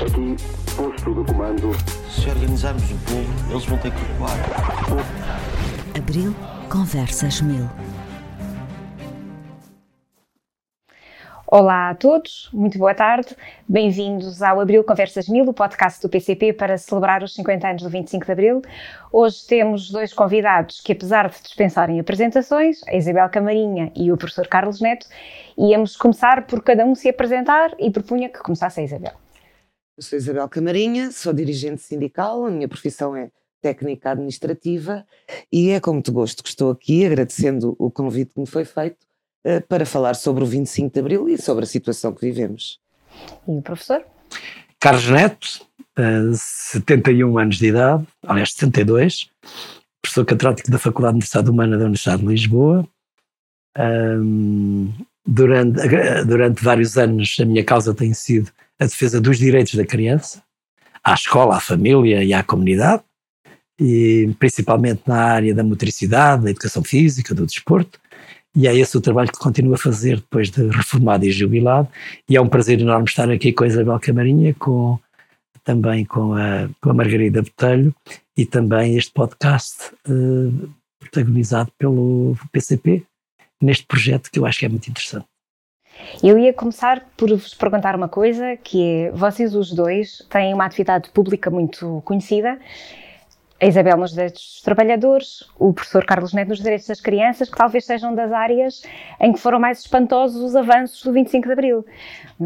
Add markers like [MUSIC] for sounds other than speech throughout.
Aqui, posto de comando. Se organizarmos o povo, eles vão ter que recuar. Abril Conversas Mil. Olá a todos, muito boa tarde. Bem-vindos ao Abril Conversas Mil, o podcast do PCP para celebrar os 50 anos do 25 de Abril. Hoje temos dois convidados que, apesar de dispensarem apresentações, a Isabel Camarinha e o professor Carlos Neto, íamos começar por cada um se apresentar e propunha que começasse a Isabel. Eu sou Isabel Camarinha, sou dirigente sindical, a minha profissão é técnica administrativa e é com muito gosto que estou aqui, agradecendo o convite que me foi feito uh, para falar sobre o 25 de Abril e sobre a situação que vivemos. E o professor? Carlos Neto, uh, 71 anos de idade, aliás 72, professor catedrático da Faculdade de Universidade Humana da Universidade de Lisboa. Um, durante, durante vários anos a minha causa tem sido a defesa dos direitos da criança, à escola, à família e à comunidade, e principalmente na área da motricidade, da educação física, do desporto, e é esse o trabalho que continuo a fazer depois de reformado e jubilado, e é um prazer enorme estar aqui com a Isabel Camarinha, com, também com a, com a Margarida Botelho, e também este podcast eh, protagonizado pelo PCP, neste projeto que eu acho que é muito interessante. Eu ia começar por vos perguntar uma coisa, que é, vocês os dois têm uma atividade pública muito conhecida a Isabel nos direitos dos trabalhadores, o professor Carlos Neto nos direitos das crianças, que talvez sejam das áreas em que foram mais espantosos os avanços do 25 de Abril. Eh,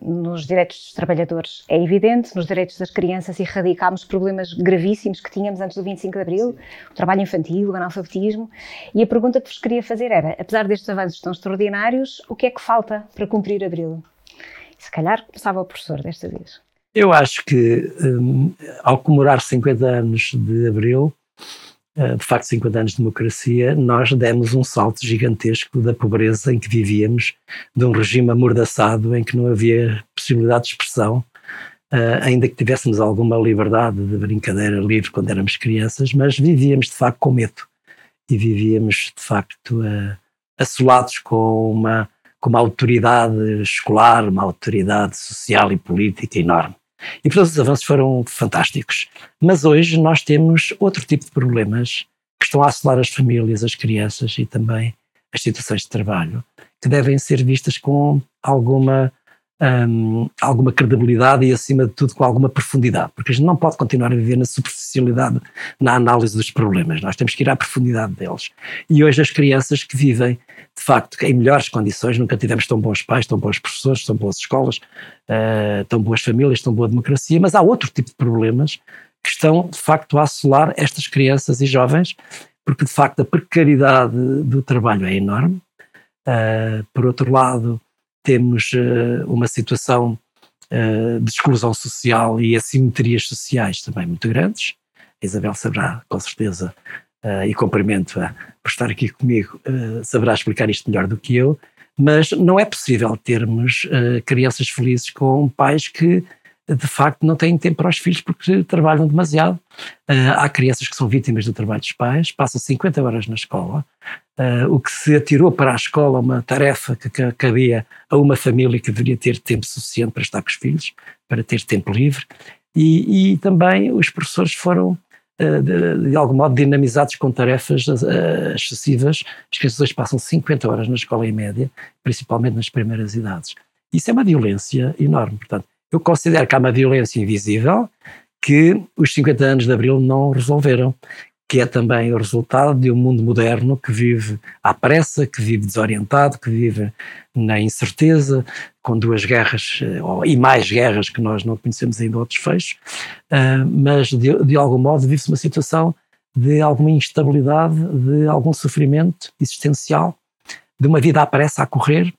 nos direitos dos trabalhadores é evidente, nos direitos das crianças erradicámos problemas gravíssimos que tínhamos antes do 25 de Abril, o trabalho infantil, o analfabetismo, e a pergunta que vos queria fazer era, apesar destes avanços tão extraordinários, o que é que falta para cumprir Abril? Se calhar começava o professor desta vez. Eu acho que um, ao comemorar 50 anos de Abril, uh, de facto 50 anos de democracia, nós demos um salto gigantesco da pobreza em que vivíamos, de um regime amordaçado em que não havia possibilidade de expressão, uh, ainda que tivéssemos alguma liberdade de brincadeira livre quando éramos crianças, mas vivíamos de facto com medo e vivíamos de facto uh, assolados com uma com uma autoridade escolar, uma autoridade social e política enorme. E portanto os avanços foram fantásticos. Mas hoje nós temos outro tipo de problemas que estão a assolar as famílias, as crianças e também as situações de trabalho, que devem ser vistas com alguma, um, alguma credibilidade e, acima de tudo, com alguma profundidade, porque a gente não pode continuar a viver na superficialidade na análise dos problemas, nós temos que ir à profundidade deles. E hoje as crianças que vivem de facto, em melhores condições, nunca tivemos tão bons pais, tão bons professores, tão boas escolas, uh, tão boas famílias, tão boa democracia, mas há outro tipo de problemas que estão, de facto, a assolar estas crianças e jovens, porque, de facto, a precariedade do trabalho é enorme. Uh, por outro lado, temos uh, uma situação de exclusão social e assimetrias sociais também muito grandes. A Isabel saberá, com certeza, uh, e cumprimento-a por estar aqui comigo, saberá explicar isto melhor do que eu, mas não é possível termos crianças felizes com pais que de facto não têm tempo para os filhos porque trabalham demasiado. Uh, há crianças que são vítimas do trabalho dos pais, passam 50 horas na escola, uh, o que se atirou para a escola uma tarefa que cabia a uma família que deveria ter tempo suficiente para estar com os filhos, para ter tempo livre, e, e também os professores foram eh, de, de, algum modo dinamizados com tarefas excessivas. As crianças passam 50 horas na escola em média, principalmente nas primeiras idades. Isso é uma violência enorme. Portanto, eu considero que há uma violência invisível que os 50 anos de Abril não resolveram, que é também o resultado de um mundo moderno que vive à pressa, que vive desorientado, que vive na incerteza, com duas guerras eh, e mais guerras que nós não conhecemos ainda outros fechos, uh, mas de, de algum modo vive-se uma situação de alguma instabilidade, de algum sofrimento existencial, de uma vida à pressa a correr,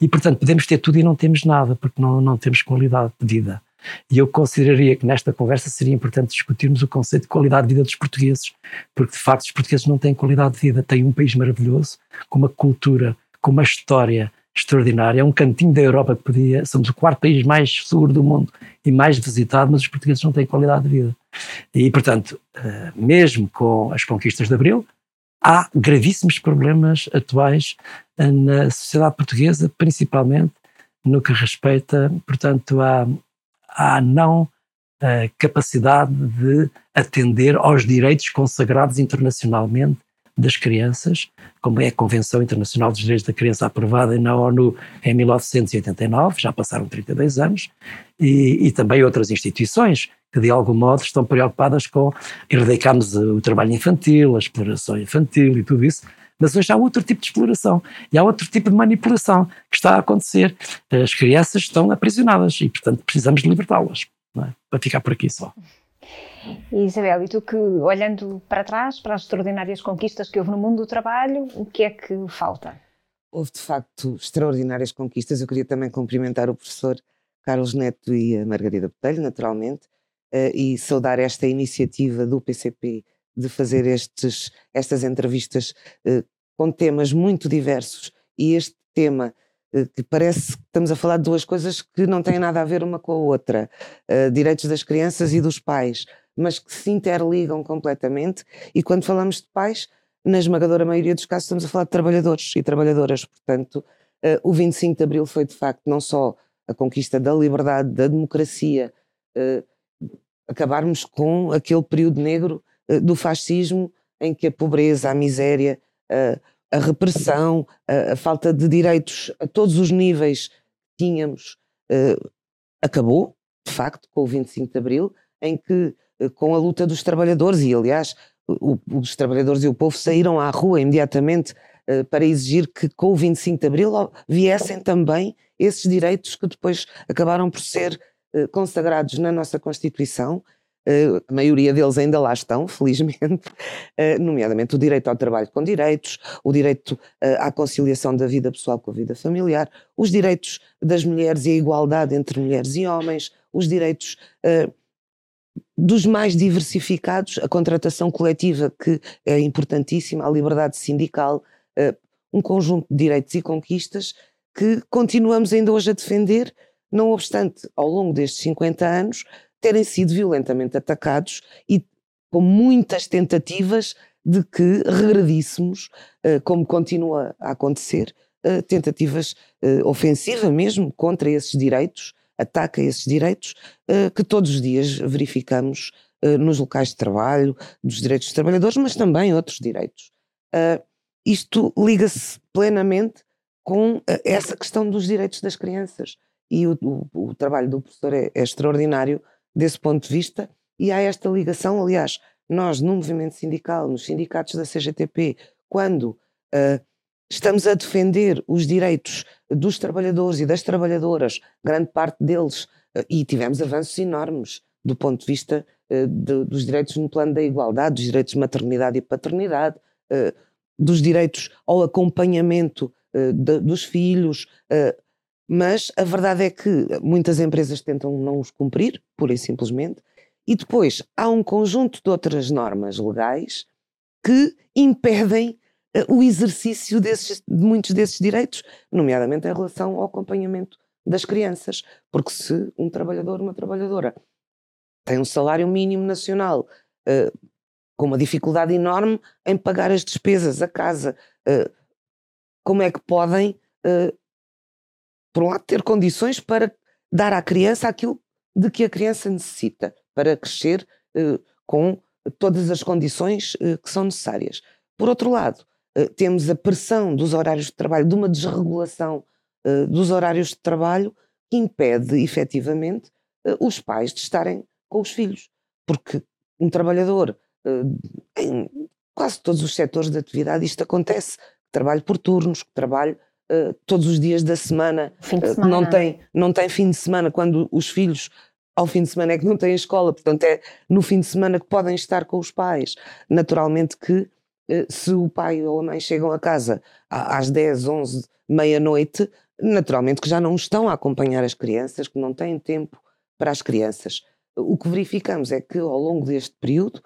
e portanto podemos ter tudo e não temos nada, porque não, não temos qualidade de vida. E eu consideraria que nesta conversa seria importante discutirmos o conceito de qualidade de vida dos portugueses, porque de facto os portugueses não têm qualidade de vida, têm um país maravilhoso, com uma cultura, com uma história extraordinária, é um cantinho da Europa que podia, somos o quarto país mais seguro do mundo e mais visitado, mas os portugueses não têm qualidade de vida. E portanto, eh, mesmo com as conquistas de Abril, há gravíssimos problemas atuais eh, na sociedade portuguesa, principalmente no que respeita, portanto, à, à não a capacidade de atender aos direitos consagrados internacionalmente das crianças, como é a Convenção Internacional dos Direitos da Criança aprovada na ONU em 1989, já passaram 32 anos, e, e também outras instituições que de algum modo estão preocupadas com erradicarmos o trabalho infantil, a exploração infantil e tudo isso, mas hoje há outro tipo de exploração e há outro tipo de manipulação que está a acontecer. As crianças estão aprisionadas e, portanto, precisamos libertá-las é? para ficar por aqui só. Isabel, e tu que, olhando para trás, para as extraordinárias conquistas que houve no mundo do trabalho, o que é que falta? Houve, de facto, extraordinárias conquistas. Eu queria também cumprimentar o professor Carlos Neto e a Margarida Botelho, naturalmente, uh, e saudar esta iniciativa do PCP de fazer estes, estas entrevistas uh, com temas muito diversos. E este tema eh, que parece que estamos a falar de duas coisas que não têm nada a ver uma com a outra, uh, direitos das crianças e dos pais, mas que se interligam completamente. E quando falamos de pais, na esmagadora maioria dos casos estamos a falar de trabalhadores e trabalhadoras. Portanto, uh, o 25 de Abril foi de facto não só a conquista da liberdade, da democracia, uh, acabarmos com aquele período negro do fascismo em que a pobreza, a miséria, a repressão, a, a, falta de direitos a todos os níveis que tínhamos uh, acabou, de facto, com o 25 de Abril, em que, uh, com a luta dos trabalhadores, e aliás, o, os trabalhadores e o povo saíram à rua imediatamente uh, para exigir que, com o 25 de Abril, viessem também esses direitos que depois acabaram por ser consagrados na nossa Constituição A maioria deles ainda lá estão, [LAUGHS] felizmente, uh, nomeadamente o direito ao trabalho com direitos, o direito uh, à conciliação da vida pessoal com a vida familiar, os direitos das mulheres e a igualdade entre mulheres e homens, os direitos dos mais diversificados, a contratação coletiva, que é importantíssima, a liberdade sindical, um conjunto de direitos e conquistas que continuamos ainda hoje a defender, não obstante, ao longo destes 50 anos, terem sido violentamente atacados e com muitas tentativas de que regredíssemos, eh, como continua a acontecer, eh, tentativas eh, ofensivas mesmo contra esses direitos, ataque a esses direitos, que todos os dias verificamos nos locais de trabalho, dos direitos dos trabalhadores, mas também outros direitos. Isto liga-se plenamente com essa questão dos direitos das crianças. E o, o, o trabalho do professor é, é extraordinário desse ponto de vista, e há esta ligação. Aliás, nós, no movimento sindical, nos sindicatos da CGTP, quando uh, estamos a defender os direitos dos trabalhadores e das trabalhadoras, grande parte deles, uh, e tivemos avanços enormes do ponto de vista uh, de, dos direitos no plano da igualdade, dos direitos de maternidade e paternidade, dos direitos ao acompanhamento de, dos filhos, mas a verdade é que muitas empresas tentam não os cumprir, pura e simplesmente, e depois há um conjunto de outras normas legais que impedem uh, o exercício desses, de muitos desses direitos, nomeadamente em relação ao acompanhamento das crianças, porque se um trabalhador, uma trabalhadora tem um salário mínimo nacional uh, com uma dificuldade enorme em pagar as despesas, a casa, uh, como é que podem por um lado, ter condições para dar à criança aquilo de que a criança necessita para crescer uh, com todas as condições uh, que são necessárias. Por outro lado, uh, temos a pressão dos horários de trabalho, de uma desregulação dos horários de trabalho que impede efetivamente os pais de estarem com os filhos. Porque um trabalhador, em quase todos os setores de atividade, isto acontece, trabalho por turnos, trabalho uh, todos os dias da semana, uh, semana. não, tem, não tem fim de semana, quando os filhos ao fim de semana é que não têm escola, portanto é no fim de semana que podem estar com os pais. Naturalmente que uh, se o pai ou a mãe chegam a casa às 10, 11, meia-noite, naturalmente que já não estão a acompanhar as crianças, que não têm tempo para as crianças. O que verificamos é que ao longo deste período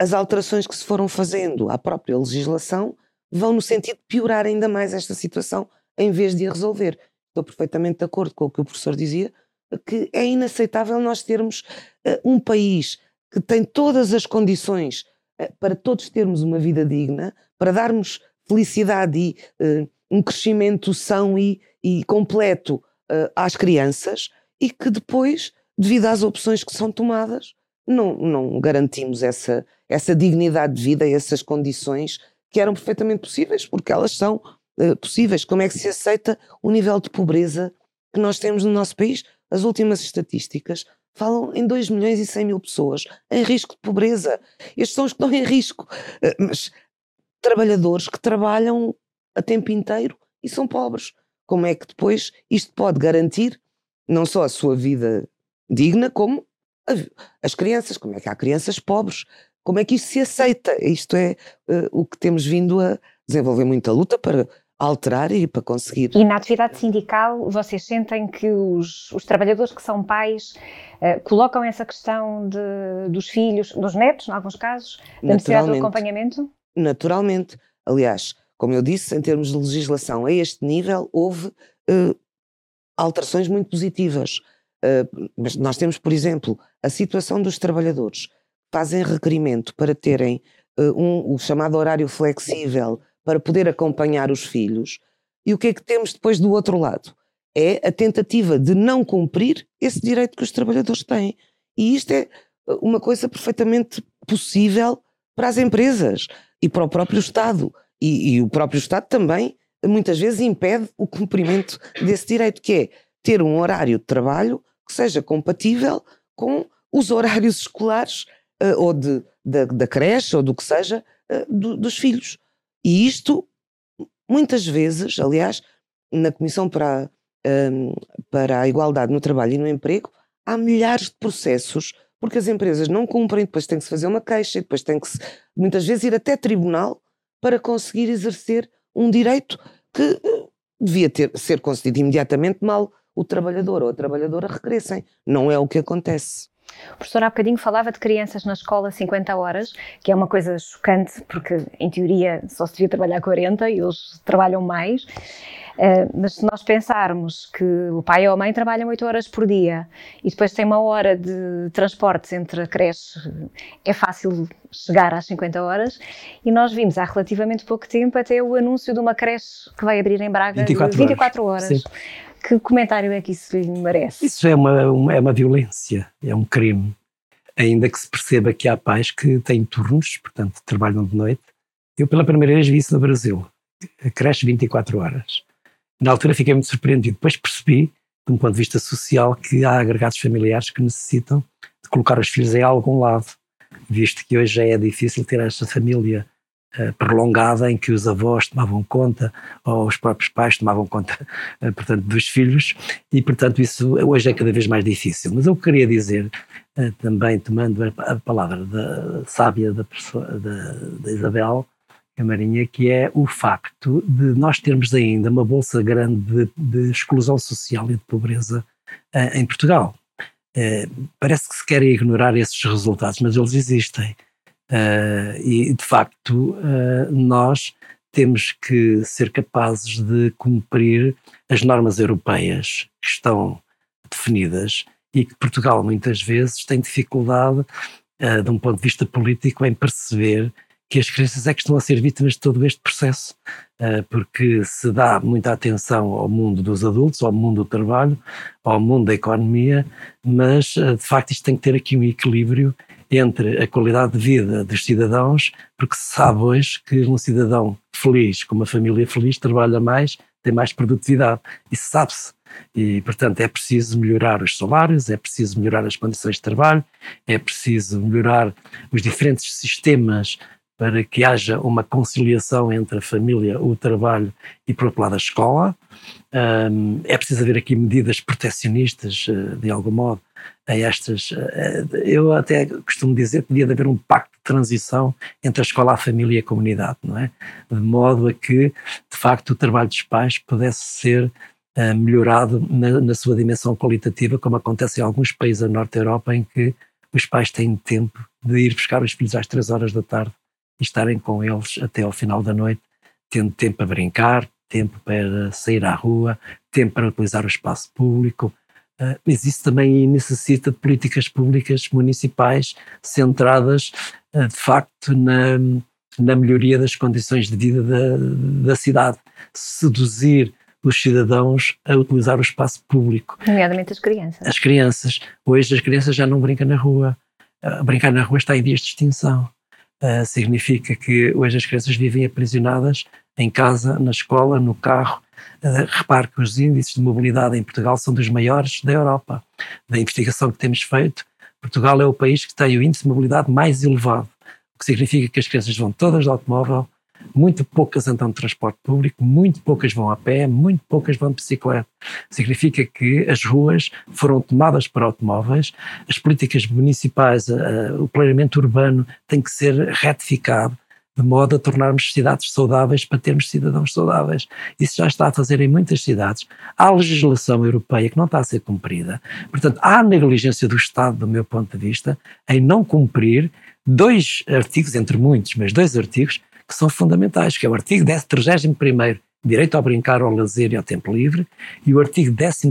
as alterações que se foram fazendo à própria legislação vão no sentido de piorar ainda mais esta situação em vez de a resolver. Estou perfeitamente de acordo com o que o professor dizia, que é inaceitável nós termos uh, um país que tem todas as condições uh, para todos termos uma vida digna, para darmos felicidade e uh, um crescimento são e, e completo às crianças, e que depois, devido às opções que são tomadas, não, não garantimos essa, essa dignidade de vida, essas condições que eram perfeitamente possíveis, porque elas são uh, possíveis. Como é que se aceita o nível de pobreza que nós temos no nosso país? As últimas estatísticas falam em 2 milhões e 100 mil pessoas em risco de pobreza. Estes são os que estão em risco. Uh, mas trabalhadores que trabalham a tempo inteiro e são pobres. Como é que depois isto pode garantir não só a sua vida digna, como as crianças? Como é que há crianças pobres? Como é que isto se aceita? Isto é uh, o que temos vindo a desenvolver muita luta para alterar e para conseguir. E na atividade sindical, vocês sentem que os, os trabalhadores que são pais uh, colocam essa questão de, dos filhos, dos netos, em alguns casos, da necessidade do acompanhamento? Naturalmente. Aliás, como eu disse, em termos de legislação a este nível, houve uh, alterações muito positivas. Uh, mas nós temos, por exemplo, a situação dos trabalhadores fazem requerimento para terem uh, um, o chamado horário flexível para poder acompanhar os filhos. E o que é que temos depois do outro lado? É a tentativa de não cumprir esse direito que os trabalhadores têm. E isto é uh, uma coisa perfeitamente possível para as empresas e para o próprio Estado. E, e o próprio Estado também muitas vezes impede o cumprimento desse direito, que é ter um horário de trabalho que seja compatível com os horários escolares ou de, da, da, creche ou do que seja uh, do, dos filhos. E isto, muitas vezes, aliás, na Comissão para, um, para a Igualdade no Trabalho e no Emprego, há milhares de processos, porque as empresas não cumprem, depois tem que se fazer uma queixa, depois tem que se, muitas vezes ir até tribunal para conseguir exercer um direito que uh, devia ter, ser concedido imediatamente mal o trabalhador ou a trabalhadora regressem. Não é o que acontece. O professor há bocadinho falava de crianças na escola 50 horas, que é uma coisa chocante, porque em teoria só se devia trabalhar 40 e eles trabalham mais. Uh, mas se nós pensarmos que o pai ou a mãe trabalham 8 horas por dia e depois tem uma hora de transportes entre a creche, é fácil chegar às 50 horas. E nós vimos há relativamente pouco tempo até o anúncio de uma creche que vai abrir em Braga 24 de 24 horas. horas. Que comentário é que isso lhe merece? Isso é uma, uma, é uma violência, é um crime. Ainda que se perceba que há pais que têm turnos, portanto trabalham de noite. Eu pela primeira vez vi isso no Brasil. A creche 24 horas. Na altura fiquei muito surpreendido. Depois percebi, de um ponto de vista social, que há agregados familiares que necessitam de colocar os filhos em algum lado, visto que hoje já é difícil ter esta família prolongada em que os avós tomavam conta ou os próprios pais tomavam conta, uh, [LAUGHS] portanto, dos filhos e, portanto, isso hoje é cada vez mais difícil. Mas eu queria dizer, uh, também tomando a, palavra da sábia da, pessoa, da, da Isabel Camarinha, que é o facto de nós termos ainda uma bolsa grande de, de exclusão social e de pobreza em Portugal. parece que se querem ignorar esses resultados, mas eles existem. Uh, e, de facto, uh, nós temos que ser capazes de cumprir as normas europeias que estão definidas e que Portugal muitas vezes tem dificuldade, uh, de um ponto de vista político, em perceber que as crianças é que estão a ser vítimas de todo este processo, porque se dá muita atenção ao mundo dos adultos, ao mundo do trabalho, ao mundo da economia, mas de facto isto tem que ter aqui um equilíbrio entre a qualidade de vida dos cidadãos, porque se sabe hoje que um cidadão feliz, com uma família feliz, trabalha mais, tem mais produtividade. Isso sabe-se. E, portanto, é preciso melhorar os salários, é preciso melhorar as condições de trabalho, é preciso melhorar os diferentes sistemas para que haja uma conciliação entre a família, o trabalho e, por outro lado, a escola. É preciso haver aqui medidas proteccionistas, eh, de algum modo, a estas. Eh, eu até costumo dizer que devia haver um pacto de transição entre a escola, a família e a comunidade, não é? De modo a que, de facto, o trabalho dos pais pudesse ser uh, melhorado na, na, sua dimensão qualitativa, como acontece em alguns países da Norte Europa, em que os pais têm tempo de ir buscar os filhos às três horas da tarde e estarem com eles até ao final da noite, tendo tempo para brincar, tempo para sair à rua, tempo para utilizar o espaço público. Uh, mas isso também necessita de políticas públicas municipais centradas, uh, de facto, na, na melhoria das condições de vida da, da cidade. Seduzir os cidadãos a utilizar o espaço público. Nomeadamente as crianças. As crianças. Hoje as crianças já não brincam na rua. Uh, brincar na rua está em dias de extinção. Uh, significa que hoje as crianças vivem aprisionadas em casa, na escola, no carro. Repare que os índices de mobilidade em Portugal são dos maiores da Europa. Da investigação que temos feito, Portugal é o país que tem o índice de mobilidade mais elevado, o que significa que as crianças vão todas de automóvel, muito poucas andam de transporte público, muito poucas vão a pé, muito poucas vão de bicicleta. Significa que as ruas foram tomadas por automóveis, as políticas municipais, uh, o planeamento urbano tem que ser retificado de modo a tornarmos cidades saudáveis para termos cidadãos saudáveis. Isso já está a fazer em muitas cidades. Há legislação europeia que não está a ser cumprida. Portanto, há negligência do Estado, do meu ponto de vista, em não cumprir dois artigos, entre muitos, mas dois artigos que são fundamentais, que é o artigo 31 direito ao brincar, ao lazer e ao tempo livre, e o artigo 12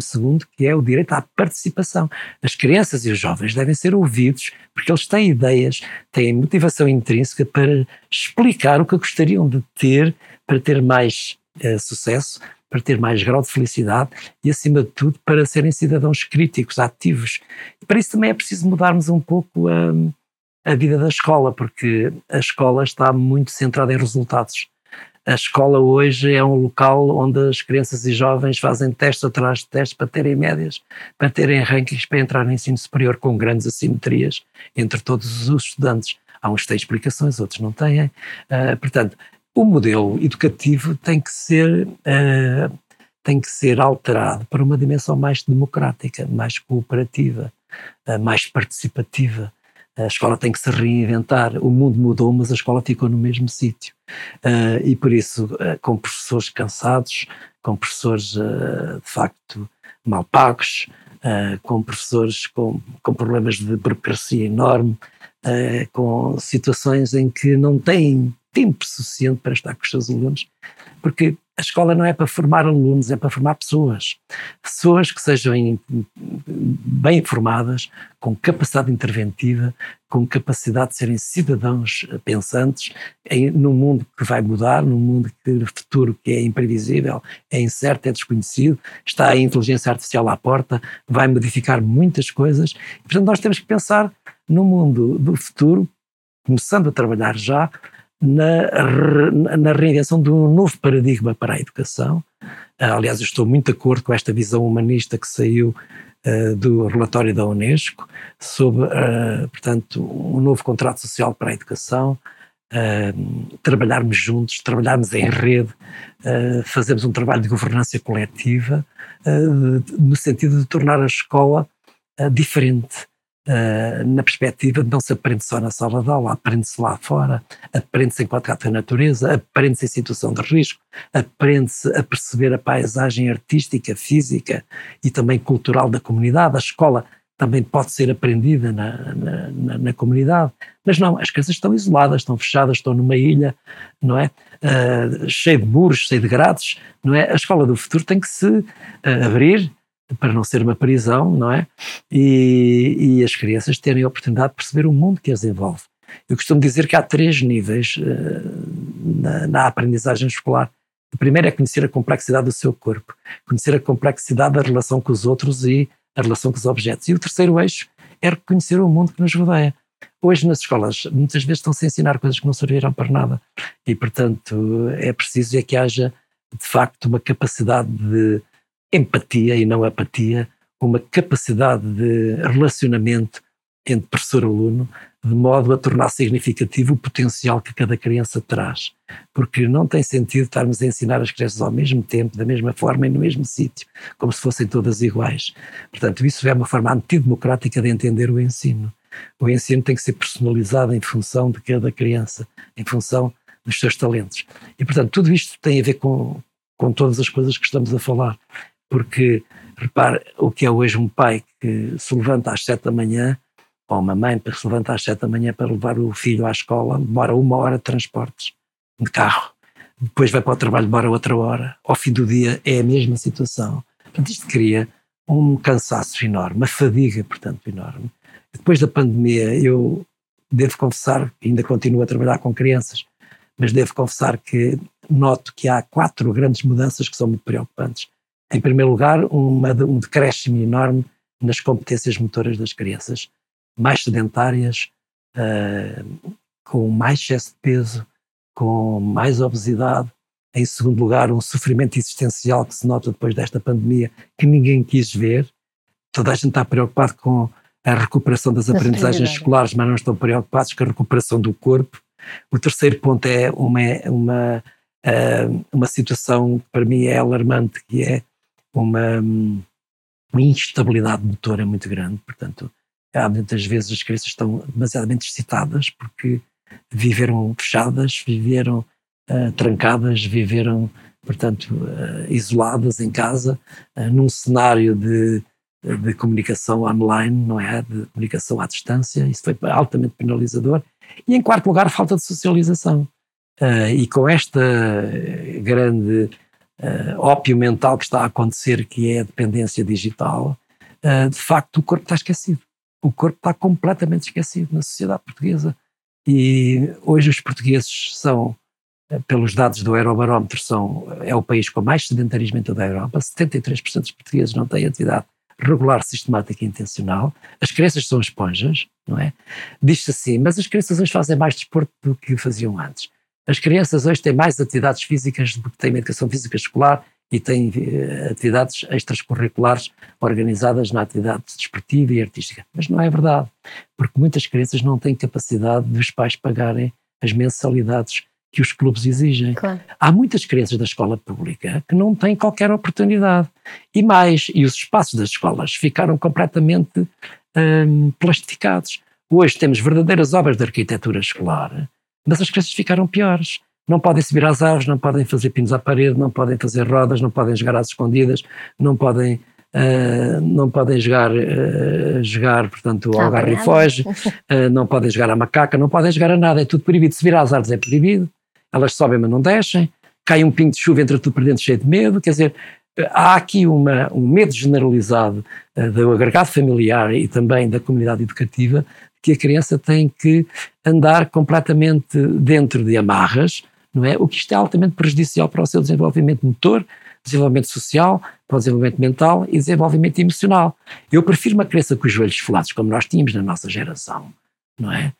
que é o direito à participação. As crianças e os jovens devem ser ouvidos porque eles têm ideias, têm motivação intrínseca para explicar o que gostariam de ter para ter mais uh, sucesso, para ter mais grau de felicidade e, acima de tudo, para serem cidadãos críticos, ativos. E para isso também é preciso mudarmos um pouco a, a vida da escola, porque a escola está muito centrada em resultados. A escola hoje é um local onde as crianças e jovens fazem testes atrás de testes para terem médias, para terem rankings para entrar no ensino superior com grandes assimetrias entre todos os estudantes. Há uns que têm explicações, outros não têm. Uh, portanto, o modelo educativo tem que ser uh, tem que ser alterado para uma dimensão mais democrática, mais cooperativa, uh, mais participativa. A escola tem que se reinventar. O mundo mudou, mas a escola ficou no mesmo sítio. Uh, e por isso, uh, com professores cansados, com professores uh, de facto mal pagos, com professores com, com problemas de burocracia enorme, com situações em que não têm tempo suficiente para estar com os seus alunos, porque a escola não é para formar alunos, é para formar pessoas. Pessoas que sejam bem informadas, com capacidade interventiva, com capacidade de serem cidadãos pensantes em, num mundo que vai mudar, num mundo que futuro que é imprevisível, é incerto, é desconhecido, está a inteligência artificial à porta, vai modificar muitas coisas. Portanto, nós temos que pensar no mundo do futuro, começando a trabalhar já, na, na reinvenção de um novo paradigma para a educação. Ah, aliás, eu estou muito de acordo com esta visão humanista que saiu uh, do relatório da Unesco sobre, uh, portanto, um novo contrato social para a educação, trabalharmos juntos, trabalharmos em rede, fazermos um trabalho de governança coletiva, no sentido de tornar a escola diferente, Uh, na perspectiva de não se aprende só na sala de aula, aprende-se lá fora, aprende-se em contato com a natureza, aprende-se em situação de risco, aprende-se a perceber a paisagem artística, física e também cultural da comunidade. A escola também pode ser aprendida na, na, na, na comunidade, mas não, as crianças estão isoladas, estão fechadas, estão numa ilha, não é? Uh, cheio de muros, cheio de grades, não é? A escola do futuro tem que se uh, abrir para não ser uma prisão, não é? E, e, as crianças terem a oportunidade de perceber o mundo que as envolve. Eu costumo dizer que há três níveis uh, na, na, aprendizagem escolar. O primeiro é conhecer a complexidade do seu corpo, conhecer a complexidade da relação com os outros e a relação com os objetos. E o terceiro eixo é reconhecer o mundo que nos rodeia. Hoje nas escolas muitas vezes estão-se a ensinar coisas que não serviram para nada e, portanto, é preciso é que haja de facto uma capacidade de empatia e não apatia, uma capacidade de relacionamento entre professor e aluno, de modo a tornar significativo o potencial que cada criança traz. Porque não tem sentido estarmos a ensinar as crianças ao mesmo tempo, da mesma forma e no mesmo sítio, como se fossem todas iguais. Portanto, isso é uma forma antidemocrática de entender o ensino. O ensino tem que ser personalizado em função de cada criança, em função dos seus talentos. E, portanto, tudo isto tem a ver com, com todas as coisas que estamos a falar porque, repare, o que é hoje um pai que se levanta às sete da manhã, ou uma mãe que se levanta às sete da manhã para levar o filho à escola, demora uma hora de transportes, de carro. Depois vai para o trabalho, demora outra hora. Ao fim do dia é a mesma situação. Portanto, isto cria um cansaço enorme, uma fadiga, portanto, enorme. Depois da pandemia, eu devo confessar ainda continuo a trabalhar com crianças, mas devo confessar que noto que há quatro grandes mudanças que são muito preocupantes. Em primeiro lugar, uma, um decréscimo enorme nas competências motoras das crianças, mais sedentárias, uh, com mais excesso de peso, com mais obesidade. Em segundo lugar, um sofrimento existencial que se nota depois desta pandemia, que ninguém quis ver. Toda a gente está preocupado com a recuperação das aprendizagens escolares, mas não estão preocupados com a recuperação do corpo. O terceiro ponto é uma, uma, uh, uma situação que para mim é alarmante, que é uma, uma instabilidade motora muito grande. Portanto, há muitas vezes as crianças estão demasiadamente excitadas porque viveram fechadas, viveram uh, trancadas, viveram, portanto, uh, isoladas em casa, num cenário de de comunicação online, não é? De comunicação à distância, isso foi altamente penalizador. E em quarto lugar, falta de socialização. Uh, e com esta grande uh, ópio mental que está a acontecer, que é a dependência digital, uh, de facto o corpo está esquecido. O corpo está completamente esquecido na sociedade portuguesa. E hoje os portugueses são, pelos dados do Eurobarómetro, são, é o país com mais sedentarismo da Europa. 73% dos portugueses não têm atividade regular, sistemática e intencional. As crianças são esponjas, não é? Diz-se assim, mas as crianças hoje fazem mais desporto do que faziam antes. As crianças hoje têm mais atividades físicas do que têm educação física escolar e têm uh, atividades extracurriculares organizadas na atividade desportiva e artística. Mas não é verdade, porque muitas crianças não têm capacidade dos pais pagarem as mensalidades que os clubes exigem. Claro. Há muitas crianças da escola pública que não têm qualquer oportunidade. E mais, e os espaços das escolas ficaram completamente hum, plastificados. Hoje temos verdadeiras obras de arquitetura escolar, mas as crianças ficaram piores. Não podem subir às árvores, não podem fazer pinos à parede, não podem fazer rodas, não podem jogar às escondidas, não podem Uh, não podem jogar, uh, jogar portanto, ao garra e foge, uh, não podem jogar a macaca, não podem jogar a nada, é tudo proibido. Se virar às árvores é proibido, elas sobem mas não descem, cai um pingo de chuva, entra tudo para dentro cheio de medo, quer dizer, há aqui uma, um medo generalizado uh, do agregado familiar e também da comunidade educativa que a criança tem que andar completamente dentro de amarras, não é? O que isto é altamente prejudicial para o seu desenvolvimento motor, desenvolvimento social, para o desenvolvimento mental e desenvolvimento emocional. Eu prefiro uma criança com os joelhos esfolados, como nós tínhamos na nossa geração, não é?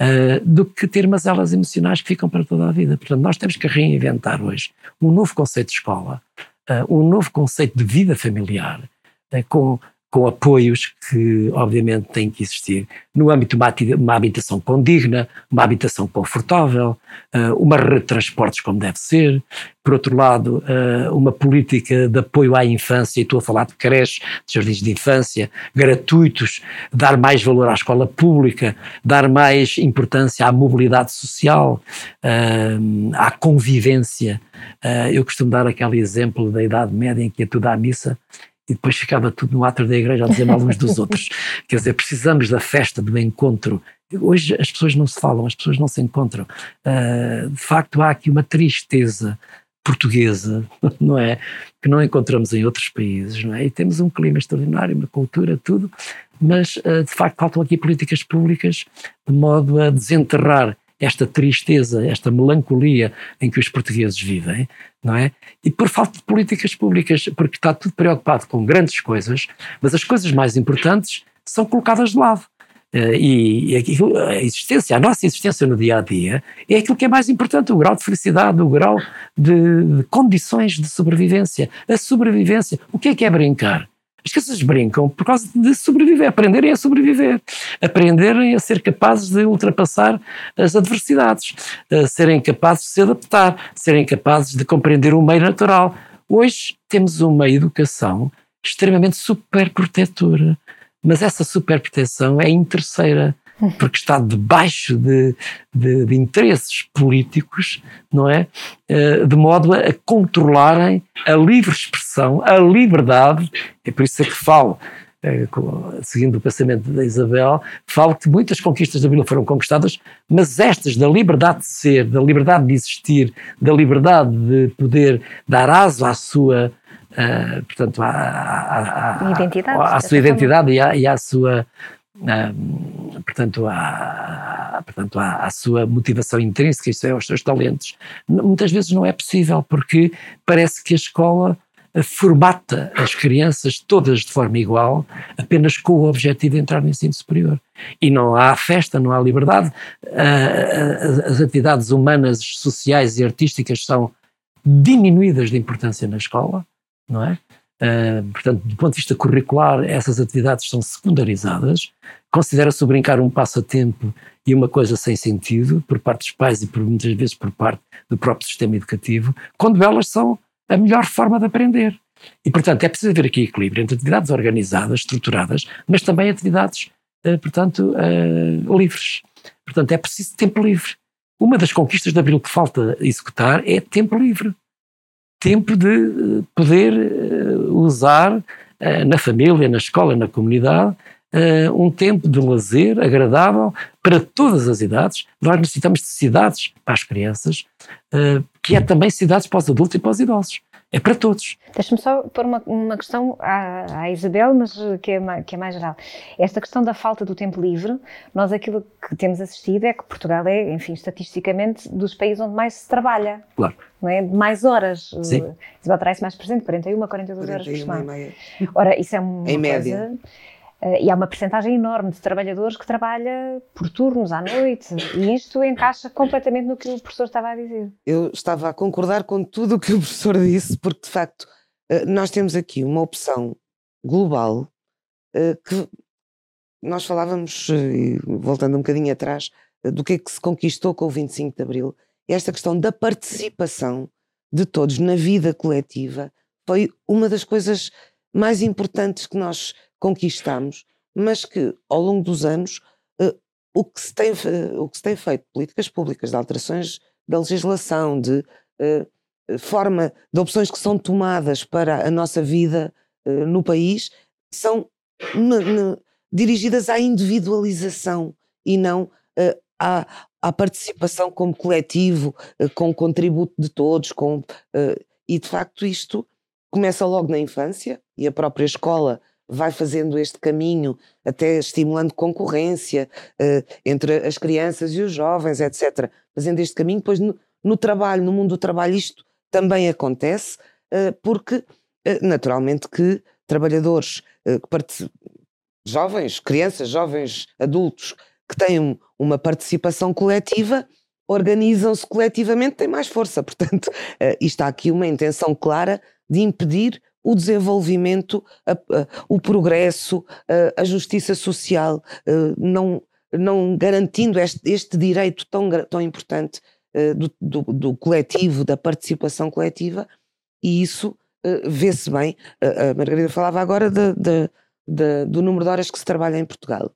uh, do que ter mazelas emocionais que ficam para toda a vida. Portanto, nós temos que reinventar hoje um novo conceito de escola, uh, um novo conceito de vida familiar, uh, com com apoios que, obviamente, têm que existir no âmbito de uma, habitação condigna, uma habitação confortável, eh, uma rede de transportes como deve ser, por outro lado, eh, uma política de apoio à infância, e estou a falar de creches, de jardins de infância, gratuitos, dar mais valor à escola pública, dar mais importância à mobilidade social, eh, à convivência. Eu costumo dar aquele exemplo da Idade Média em que ia tudo à missa e depois ficava tudo no átrio da igreja a dizer mal uns dos [LAUGHS] outros. Quer dizer, precisamos da festa, do encontro. Hoje as pessoas não se falam, as pessoas não se encontram. Uh, de facto, há aqui uma tristeza portuguesa, [LAUGHS] não é? Que não encontramos em outros países, não é? E temos um clima extraordinário, uma cultura, tudo, mas uh, de facto faltam aqui políticas públicas de modo a desenterrar esta tristeza, esta melancolia em que os portugueses vivem, não é? E por falta de políticas públicas, porque está tudo preocupado com grandes coisas, mas as coisas mais importantes são colocadas de lado. Eh, e a existência, a nossa existência no dia a dia, é aquilo que é mais importante: o grau de felicidade, o grau de, de condições de sobrevivência. A sobrevivência. O que é que é brincar? As crianças brincam por causa de sobreviver, aprenderem a sobreviver, aprenderem a ser capazes de ultrapassar as adversidades, serem capazes de se adaptar, serem capazes de compreender o meio natural. Hoje temos uma educação extremamente superprotetora, mas essa superproteção é interesseira porque está debaixo de, de, de interesses políticos, não é? Eh, de modo a controlarem a livre expressão, a liberdade, é por isso é que falo eh, seguindo o pensamento da Isabel, falo que muitas conquistas da Bíblia foram conquistadas, mas estas da liberdade de ser, da liberdade de existir, da liberdade de poder dar aso à sua, uh, portanto, à, à, à, identidade, à, à sua identidade e à, e à sua portanto, à, portanto, à, à, sua motivação intrínseca, isso é aos seus talentos, muitas vezes não é possível, porque parece que a escola formata as crianças todas de forma igual, apenas com o objetivo de entrar no ensino superior. E não há festa, não há liberdade, as atividades humanas, sociais e artísticas são diminuídas de importância na escola, não é? Uh, portanto, do ponto de vista curricular, essas atividades são secundarizadas. Considera-se o brincar um passatempo e uma coisa sem sentido, por parte dos pais e por, muitas vezes por parte do próprio sistema educativo, quando elas são a melhor forma de aprender. E, portanto, é preciso haver aqui equilíbrio entre atividades organizadas, estruturadas, mas também atividades, uh, portanto, uh, livres. Portanto, é preciso tempo livre. Uma das conquistas de Abril que falta executar é tempo livre. Tempo de eh, poder usar na família, na escola, na comunidade, um tempo de lazer agradável para todas as idades. Nós necessitamos de cidades para as crianças, que é também cidades para os adultos e para os idosos. É para todos. Deixa-me só pôr uma, uma questão à, à, Isabel, mas que é, mais, que é mais geral. Esta questão da falta do tempo livre, nós aquilo que temos assistido é que Portugal é, enfim, estatisticamente, dos países onde mais se trabalha. Claro. Não é? Mais horas. Sim. Isabel traz mais presente, 41 a 42 horas por semana. Ora, isso é uma em coisa... média. Uh, e há uma percentagem enorme de trabalhadores que trabalha por turnos à noite e isto encaixa completamente no que o professor estava a dizer. Eu estava a concordar com tudo o que o professor disse, porque de facto uh, nós temos aqui uma opção global uh, que nós falávamos, voltando um bocadinho atrás, do que é que se conquistou com o 25 de Abril. Esta questão da participação de todos na vida coletiva foi uma das coisas mais importantes que nós conquistamos, mas que ao longo dos anos uh, o, que se tem, o que se tem feito, políticas públicas, de alterações da legislação, de uh, forma, de opções que são tomadas para a nossa vida no país, são dirigidas à individualização e não à, à, participação como coletivo, com o contributo de todos, com, e de facto isto começa logo na infância e a própria escola vai fazendo este caminho, até estimulando concorrência uh, entre as crianças e os jovens, etc. Fazendo este caminho, depois no, no trabalho, no mundo do trabalho, isto também acontece, uh, porque uh, naturalmente que trabalhadores, jovens, crianças, jovens, adultos, que têm uma participação coletiva, organizam-se coletivamente, têm mais força. [LAUGHS] Portanto, uh, isto há aqui uma intenção clara de impedir o desenvolvimento, a, a, o progresso, a, a justiça social, não, não garantindo este, este direito tão, tão importante do, do, do, coletivo, da participação coletiva, e isso vê-se bem. A Margarida falava agora de, de, de, do número de horas que se trabalha em Portugal.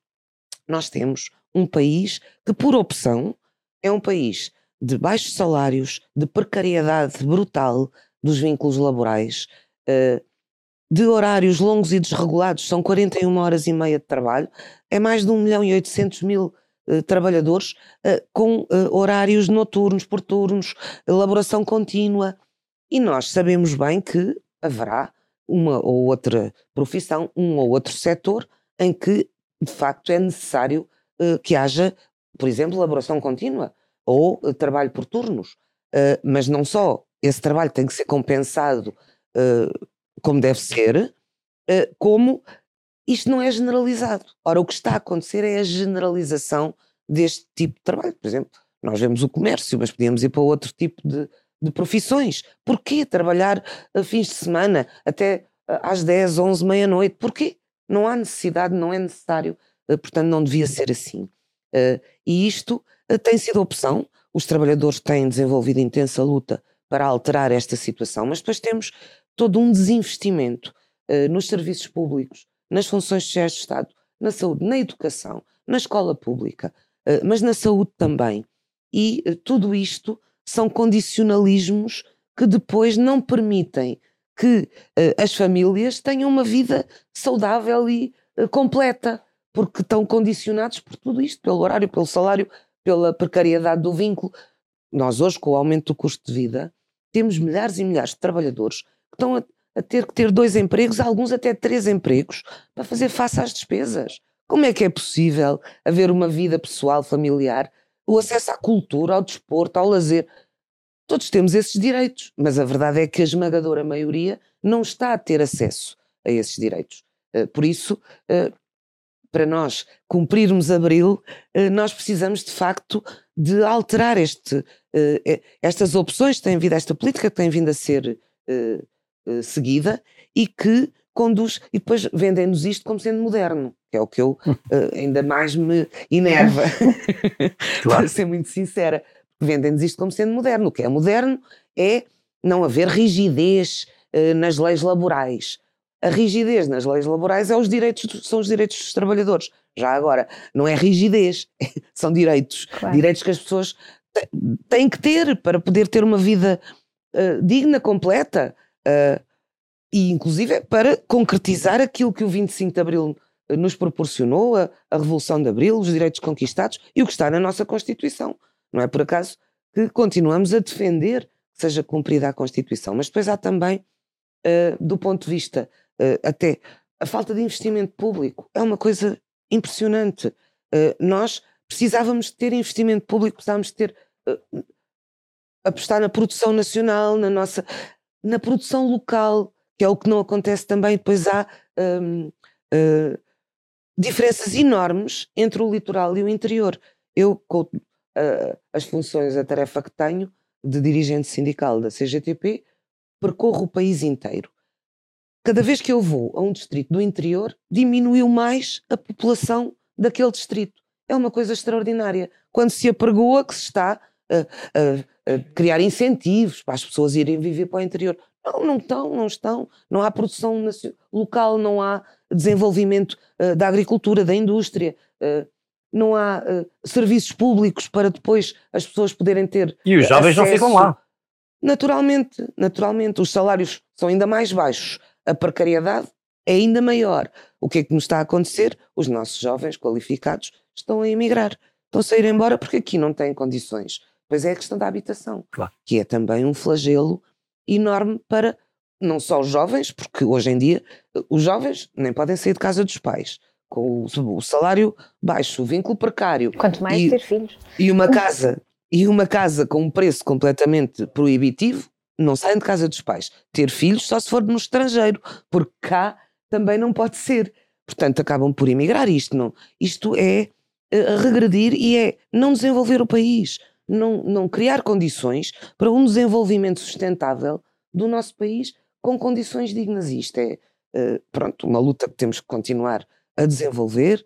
Nós temos um país que, por opção, é um país de baixos salários, de precariedade brutal dos vínculos laborais, eh, de horários longos e desregulados, são 41 horas e meia de trabalho, é mais de 1 milhão e 800 mil uh, trabalhadores uh, com uh, horários noturnos, por turnos, elaboração contínua. E nós sabemos bem que haverá uma ou outra profissão, um ou outro setor em que, de facto, é necessário que haja, por exemplo, elaboração contínua ou trabalho por turnos. mas não só, esse trabalho tem que ser compensado como deve ser, eh, como isto não é generalizado. Ora, o que está a acontecer é a generalização deste tipo de trabalho. Por exemplo, nós vemos o comércio, mas podíamos ir para outro tipo de, de profissões. Porquê trabalhar a fins de semana até eh, às 10, 11, meia-noite? Porquê? Não há necessidade, não é necessário, eh, portanto não devia ser assim. E isto tem sido opção, os trabalhadores têm desenvolvido intensa luta para alterar esta situação, mas depois temos todo um desinvestimento uh, nos serviços públicos, nas funções sociais do Estado, na saúde, na educação, na escola pública, uh, mas na saúde também. E uh, tudo isto são condicionalismos que depois não permitem que as famílias tenham uma vida saudável e completa, porque estão condicionados por tudo isto, pelo horário, pelo salário, pela precariedade do vínculo. Nós hoje, com o aumento do custo de vida, temos milhares e milhares de trabalhadores que estão a, a ter que ter dois empregos, alguns até três empregos, para fazer face às despesas. Como é que é possível haver uma vida pessoal, familiar, o acesso à cultura, ao desporto, ao lazer? Todos temos esses direitos, mas a verdade é que a esmagadora maioria não está a ter acesso a esses direitos. Eh, por isso, eh, para nós cumprirmos abril, eh, nós precisamos de facto de alterar este, estas opções que têm vindo, esta política que tem vindo a ser seguida e que conduz, e depois vendem-nos isto como sendo moderno, que é o que eu [LAUGHS] ainda mais me enerva, [LAUGHS] claro. [LAUGHS] para ser muito sincera. Vendem-nos isto como sendo moderno. O que é moderno é não haver rigidez nas leis laborais a rigidez nas leis laborais é os direitos, são os direitos dos trabalhadores. Já agora, não é rigidez, [LAUGHS] são direitos. Claro. Direitos que as pessoas têm que ter para poder ter uma vida uh, digna, completa. Uh, e inclusive para concretizar aquilo que o 25 de Abril nos proporcionou, a, a, Revolução de Abril, os direitos conquistados e o que está na nossa Constituição. Não é por acaso que continuamos a defender que seja cumprida a Constituição. Mas depois há também, uh, do ponto de vista até a falta de investimento público é uma coisa impressionante. Uh, nós precisávamos de ter investimento público, precisávamos de ter uh, apostar na produção nacional, na nossa na produção local, que é o que não acontece também. Depois há uh, diferenças enormes entre o litoral e o interior. Eu, com uh, as funções, a tarefa que tenho de dirigente sindical da CGTP, percorro o país inteiro cada vez que eu vou a um distrito do interior, diminuiu mais a população daquele distrito. É uma coisa extraordinária. Quando se apregoa que se está a, a, a, criar incentivos para as pessoas irem viver para o interior. Não, não estão, não estão. Não há produção local, não há desenvolvimento uh, da agricultura, da indústria. Uh, não há uh, serviços públicos para depois as pessoas poderem ter. E os jovens acesso. não ficam lá. Naturalmente, naturalmente, os salários são ainda mais baixos a precariedade é ainda maior. O que é que nos está a acontecer? Os nossos jovens qualificados estão a emigrar, estão a sair embora porque aqui não têm condições. Pois é a questão da habitação, claro. que é também um flagelo enorme para não só os jovens, porque hoje em dia os jovens nem podem sair de casa dos pais. Com o salário baixo, o vínculo precário. Quanto mais e, ter filhos. E uma casa, e uma casa com um preço completamente proibitivo, não saem de casa dos pais. Ter filhos só se for no estrangeiro, porque cá também não pode ser. Portanto, acabam por emigrar. Isto, não, isto é uh, regredir e é não desenvolver o país, não, não criar condições para um desenvolvimento sustentável do nosso país com condições dignas. Isto é, uh, pronto, uma luta que temos que continuar a desenvolver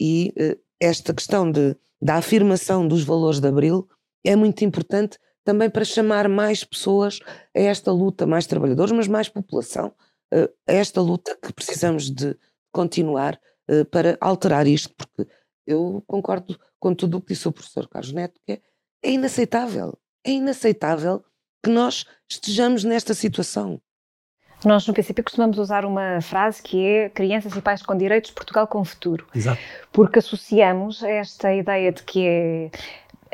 e uh, esta questão de, da afirmação dos valores de Abril é muito importante também para chamar mais pessoas a esta luta, mais trabalhadores, mas mais população, eh, a esta luta que precisamos de continuar eh, para alterar isto, porque eu concordo com tudo o que disse o professor Carlos Neto, que é, é inaceitável, é inaceitável que nós estejamos nesta situação. Nós, no PCP, costumamos usar uma frase que é crianças e pais com direitos, Portugal com futuro. Exato. Porque associamos esta ideia de que é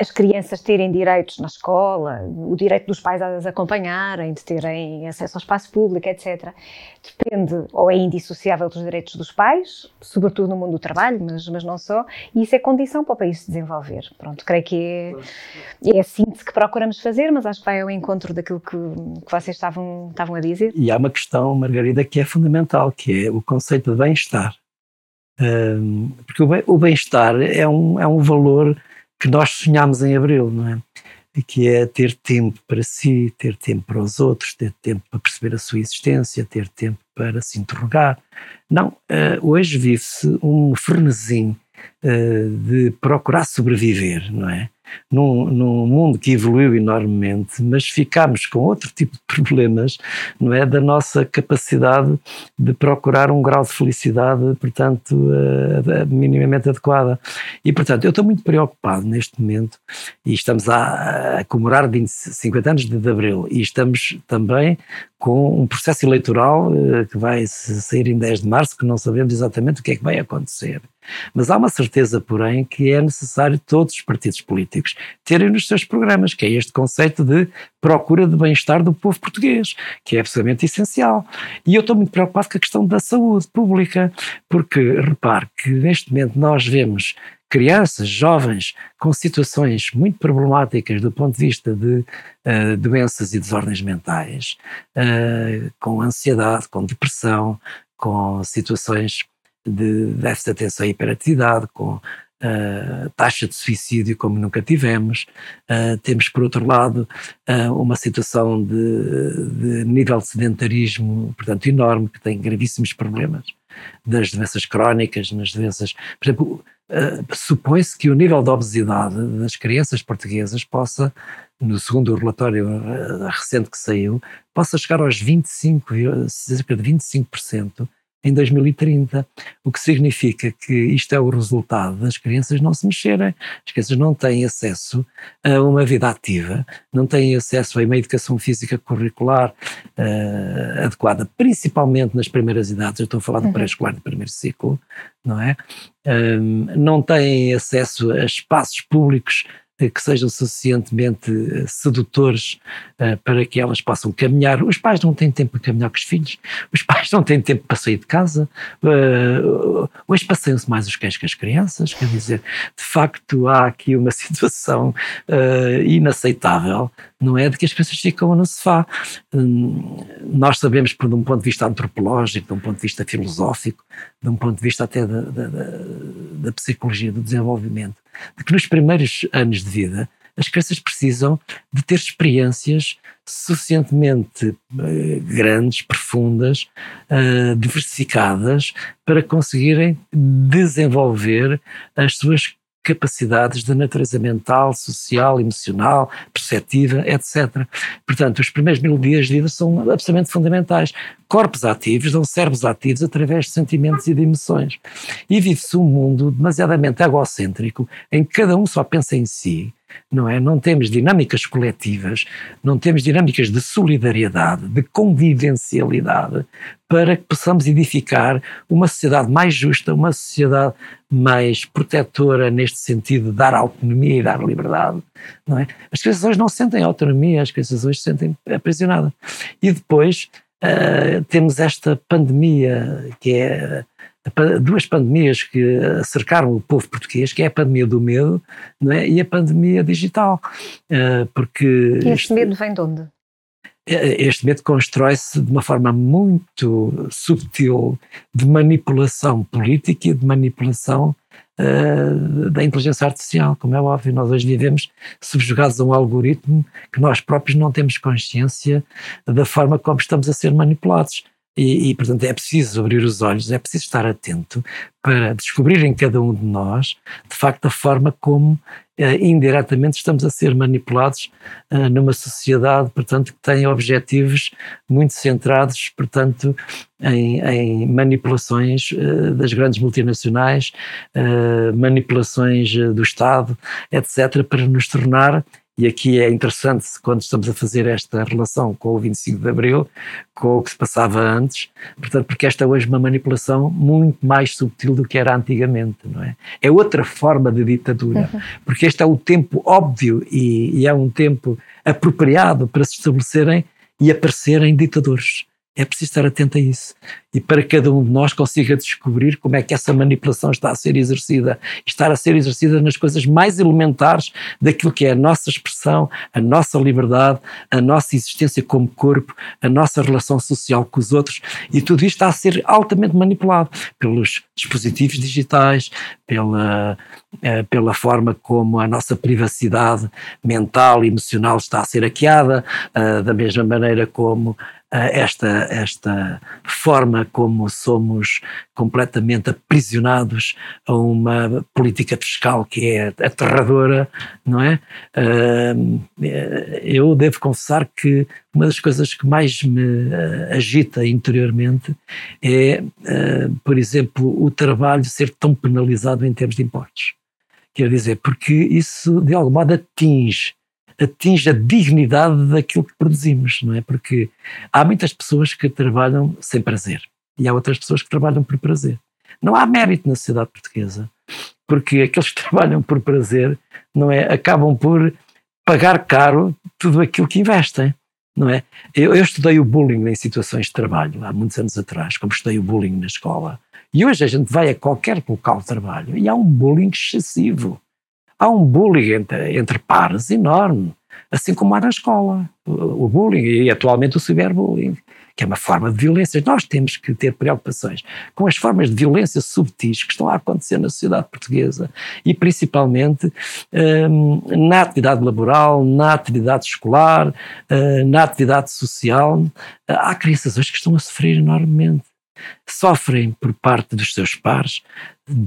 as crianças terem direitos na escola, o direito dos pais a as acompanharem, de terem acesso ao espaço público, etc., depende ou é indissociável dos direitos dos pais, sobretudo no mundo do trabalho, mas, mas não só, e isso é condição para o país se desenvolver. Pronto, creio que é, é a síntese que procuramos fazer, mas acho que vai ao encontro daquilo que, que vocês estavam, estavam a dizer. E há uma questão, Margarida, que é fundamental, que é o conceito de bem-estar. Porque o bem-estar é um, é um valor que nós sonhamos em abril, não é? E que é ter tempo para si, ter tempo para os outros, ter tempo para perceber a sua existência, ter tempo para se interrogar. Não, uh, hoje vive-se um frenesim uh, de procurar sobreviver, não é? Num, num mundo que evoluiu enormemente, mas ficámos com outro [LAUGHS] tipo de problemas, não é? Da nossa capacidade de procurar um grau de felicidade, portanto, uh, minimamente adequada. E, portanto, eu estou muito preocupado neste momento, e estamos a, a comemorar 20, 50 anos de, de Abril, e estamos também com um processo eleitoral uh, que vai sair em 10 de março, que não sabemos exatamente o que é que vai acontecer. Mas há uma certeza, porém, que é necessário todos os partidos políticos políticos terem nos seus programas, que é este conceito de procura de bem-estar do povo português, que é absolutamente essencial. E eu estou muito preocupado com a questão da saúde pública, porque repare que neste momento nós vemos crianças, jovens com situações muito problemáticas do ponto de vista de uh, doenças e desordens mentais, uh, com ansiedade, com depressão, com situações de déficit de atenção e hiperatividade, com uh, taxa de suicídio como nunca tivemos. Uh, temos, por outro lado, uh, uma situação de, de, nível de sedentarismo, portanto, enorme, que tem gravíssimos problemas das doenças crónicas, nas doenças. Por exemplo, supõe-se que o nível de obesidade das crianças portuguesas possa, no segundo relatório recente que saiu, possa chegar aos 25, cerca de 25% em 2030, o que significa que isto é o resultado das crianças não se mexerem, as crianças não têm acesso a uma vida ativa, não têm acesso a uma educação física curricular uh, adequada, principalmente nas primeiras idades, eu estou a falar do uhum. pré-escolar do primeiro ciclo, não é? Um, não têm acesso a espaços públicos que sejam suficientemente eh, sedutores uh, para que elas possam caminhar. Os pais não têm tempo para caminhar com os filhos, os [LAUGHS] pais não têm tempo para sair de casa, uh, hoje passeiam-se mais os cães que as crianças, quer dizer, de facto há aqui uma [LAUGHS] situação uh, inaceitável, não é? De que as crianças ficam no sofá. Um, nós sabemos, por um ponto de vista antropológico, de um ponto de vista filosófico, de um ponto de vista até da, da, da psicologia do desenvolvimento, de que nos primeiros anos de vida as crianças precisam de ter experiências suficientemente uh, grandes, profundas, uh, diversificadas, para conseguirem desenvolver as suas capacidades de natureza mental, social, emocional, perceptiva, etc. Portanto, os primeiros mil dias de vida são absolutamente fundamentais. Corpos ativos dão cérebros ativos através de sentimentos e de emoções. E vive-se um mundo demasiadamente egocêntrico, em que cada um só pensa em si, não é? Não temos dinâmicas coletivas, não temos dinâmicas de solidariedade, de convivencialidade, para que possamos edificar uma sociedade mais justa, uma sociedade mais protetora neste sentido de dar autonomia e dar liberdade, não é? As crianças hoje não sentem autonomia, as crianças hoje se sentem aprisionadas. E depois uh, temos esta pandemia que é duas pandemias que cercaram o povo português, que é a pandemia do medo não é? e a pandemia digital. Uh, porque e este medo vem de onde? É, este medo constrói-se de uma forma muito subtil de manipulação política e de manipulação da inteligência artificial, como é óbvio. Nós hoje vivemos subjugados a um algoritmo que nós próprios não temos consciência da forma como estamos a ser manipulados. E, e, portanto, é preciso abrir os olhos, é preciso estar atento para descobrir em cada um de nós, de facto, a forma como uh, indiretamente estamos a ser manipulados uh, numa sociedade, portanto, que tem objetivos muito centrados, portanto, em, em manipulações uh, das grandes multinacionais, manipulações do Estado, etc., para nos tornar e aqui é interessante quando estamos a fazer esta relação com o 25 de Abril, com o que se passava antes, portanto, porque esta é hoje uma manipulação muito mais subtil do que era antigamente, não é? É outra forma de ditadura, uhum. porque este é o tempo óbvio e, e é um tempo apropriado para se estabelecerem e aparecerem ditadores. É preciso estar atento a isso. E para cada um de nós consiga descobrir como é que essa manipulação está a ser exercida. Estar a ser exercida nas coisas mais elementares daquilo que é a nossa expressão, a nossa liberdade, a nossa existência como corpo, a nossa relação social com os outros. E tudo isto está a ser altamente manipulado pelos dispositivos digitais, pela, eh, pela forma como a nossa privacidade mental e emocional está a ser hackeada, eh, da mesma maneira como esta, esta forma como somos completamente aprisionados a uma política fiscal que é aterradora, não é? Eu devo confessar que uma das coisas que mais me agita interiormente é, por exemplo, o trabalho ser tão penalizado em termos de impostos. Quer dizer, porque isso de algum modo atinge atinge a dignidade daquilo que produzimos, não é? Porque há muitas pessoas que trabalham sem prazer e há outras pessoas que trabalham por prazer. Não há mérito na sociedade portuguesa porque aqueles que [LAUGHS] trabalham por prazer, não é, acabam por pagar caro tudo aquilo que investem. Não é? Eu, eu estudei o bullying em situações de trabalho há muitos anos atrás, como estudei o bullying na escola. E hoje a gente vai a qualquer local de trabalho e há um bullying excessivo. Há um bullying entre, entre pares enorme, assim como há na escola. O, o bullying e atualmente o ciberbullying que é uma forma de violência. Nós temos que ter preocupações com as formas de violência subtis que estão a acontecer na sociedade portuguesa e principalmente um, na atividade laboral, na atividade escolar, uh, na atividade social. há crianças hoje que estão a sofrer enormemente. Sofrem por parte dos seus pares,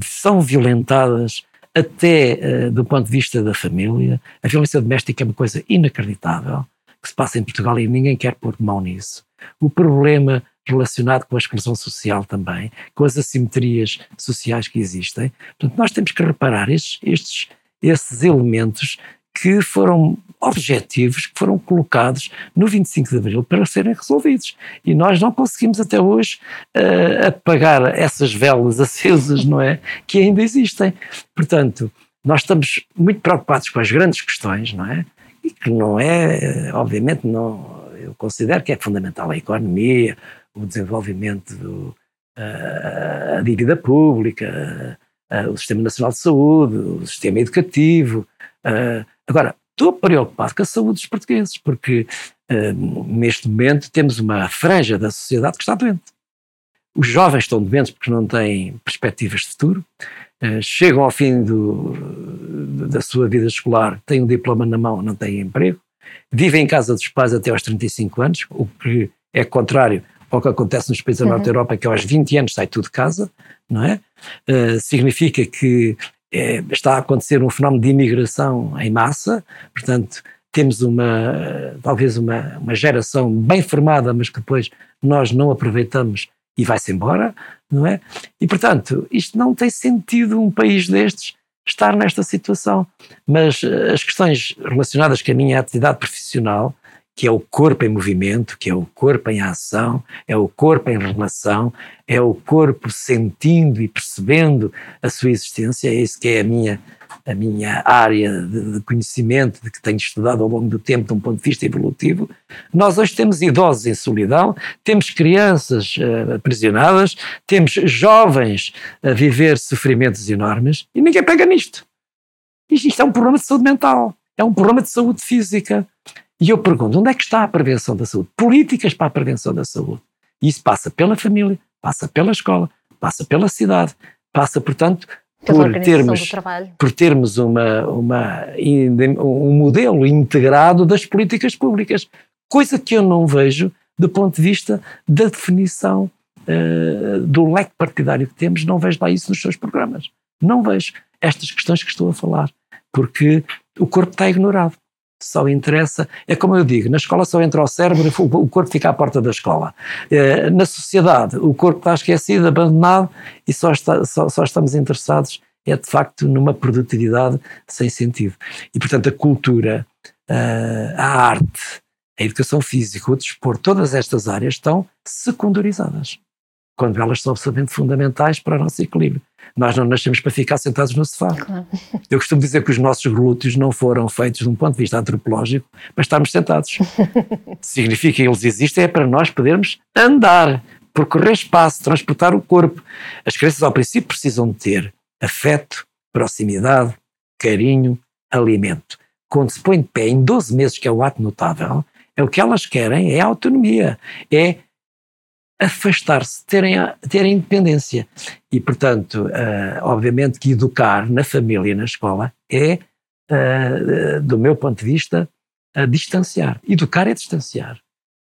são violentadas até uh, do ponto de vista da família. A violência doméstica é uma coisa inacreditável que se passa em Portugal e ninguém quer pôr mão nisso o problema relacionado com a exclusão social também, com as assimetrias sociais que existem. Portanto, nós temos que reparar estes, estes, esses elementos que foram objetivos que foram colocados no 25 de Abril para serem resolvidos. E nós não conseguimos até hoje uh, apagar essas velas [LAUGHS] acesas, não é? Que ainda existem. Portanto, nós estamos muito preocupados com as grandes questões, não é? E que não é, obviamente, não eu considero que é fundamental a economia, o desenvolvimento, do, a, a dívida pública, a, o Sistema Nacional de Saúde, o sistema educativo. Agora, estou preocupado com a saúde dos portugueses, porque neste momento temos uma franja da sociedade que está doente. Os jovens estão doentes porque não têm perspectivas de futuro, chegam ao fim do, da sua vida escolar, têm um diploma na mão, não têm emprego, vivem em casa dos pais até aos 35 anos, o que é contrário ao que acontece nos países da Norte da uhum. Europa, que aos 20 anos sai tudo de casa, não é? Uh, significa que é, está a acontecer um fenómeno de imigração em massa, portanto, temos uma, talvez uma, uma geração bem formada, mas que depois nós não aproveitamos e vai-se embora, não é? E, portanto, isto não tem sentido um país destes estar nesta situação. Mas eh, as questões relacionadas com a minha atividade profissional, que é o corpo em movimento, que é o corpo em ação, é o corpo em relação, é o corpo sentindo e percebendo a sua existência, é isso que é a minha a minha área de, de, conhecimento, de que tenho estudado ao longo do tempo, de um ponto de vista evolutivo, nós hoje temos idosos em solidão, temos crianças uh, aprisionadas, temos jovens a viver sofrimentos enormes e ninguém pega nisto. Isto é um problema de saúde mental, é um problema de saúde física. E eu pergunto, onde é que está a prevenção da saúde? Políticas para a prevenção da saúde. E isso passa pela família, passa pela escola, passa pela cidade, passa, portanto, por termos, por termos uma, uma, um modelo integrado das políticas públicas, coisa que eu não vejo do ponto de vista da definição uh, do leque partidário que temos, não vejo lá isso nos seus programas. Não vejo estas questões que estou a falar, porque o corpo está ignorado só interessa, é como eu digo, na escola só entra o cérebro, o corpo fica à porta da escola. Eh, na sociedade, o corpo está esquecido, abandonado e só, está, só, só estamos interessados é de facto numa produtividade sem sentido. E portanto a cultura, eh, a arte, a educação física, o desporto, todas estas áreas estão secundarizadas, quando elas são absolutamente fundamentais para o nosso equilíbrio. Nós não nascemos para ficar sentados no sofá. Claro. Eu costumo dizer que os nossos glúteos não foram feitos de um ponto de vista antropológico para estarmos sentados. [LAUGHS] Significa que eles existem é para nós podermos andar, percorrer espaço, transportar o corpo. As crianças, ao princípio, precisam de ter afeto, proximidade, carinho, alimento. Quando se põe de pé em 12 meses, que é o ato notável, é o que elas querem, é autonomia, é afastar-se, terem, terem independência. E, portanto, uh, obviamente que educar na família e na escola é, uh, do meu ponto de vista, a distanciar. Educar é distanciar,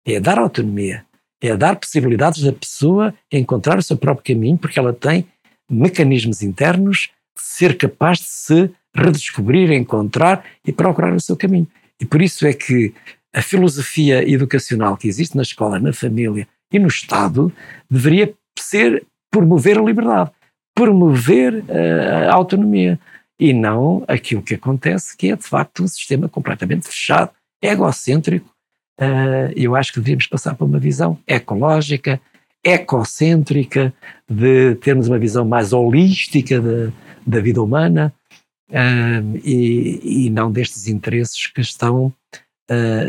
é dar autonomia, é dar possibilidades da pessoa encontrar o seu próprio caminho, porque ela tem mecanismos internos de ser capaz de se redescobrir, encontrar e procurar o seu caminho. E por isso é que a filosofia educacional que existe na escola, na família, e no Estado deveria ser promover a liberdade, promover uh, a autonomia e não aquilo que acontece, que é de facto um sistema completamente fechado, egocêntrico. Uh, eu acho que deveríamos passar por uma visão ecológica, ecocêntrica, de termos uma visão mais holística de, da vida humana uh, e, e, não destes interesses que estão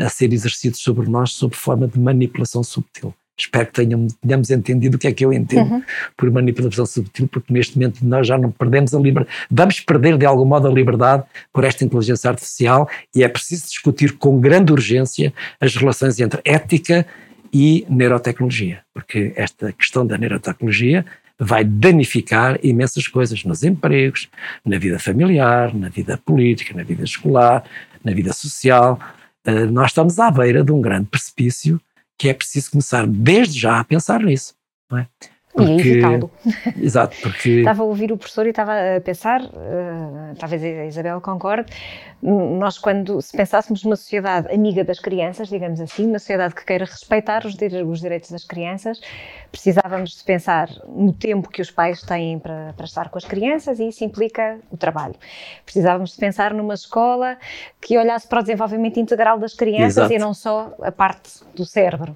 a ser exercidos sobre nós sob forma de manipulação subtil. Espero que tenham, tenhamos entendido o que é que eu entendo uhum. por manipulação subtil, porque neste momento nós já não perdemos a liberdade, vamos perder de algum modo a liberdade por esta inteligência artificial e é preciso discutir com grande urgência as relações entre ética e neurotecnologia, porque esta questão da neurotecnologia vai danificar imensas coisas nos empregos, na vida familiar, na vida política, na vida escolar, na vida social. Uh, nós estamos à beira de um grande precipício que é preciso começar desde já a pensar nisso. Não é? Porque, e evitá-lo. [LAUGHS] Exato, porque. estava a ouvir o professor e estava a pensar, uh, talvez a Isabel concorde, nós, quando se pensássemos numa sociedade amiga das crianças, digamos assim, uma sociedade que queira respeitar os, os direitos das crianças, precisávamos de pensar no tempo que os pais têm para, para estar com as crianças e isso implica o trabalho. Precisávamos de pensar numa escola que olhasse para o desenvolvimento integral das crianças Exato. e não só a parte do cérebro.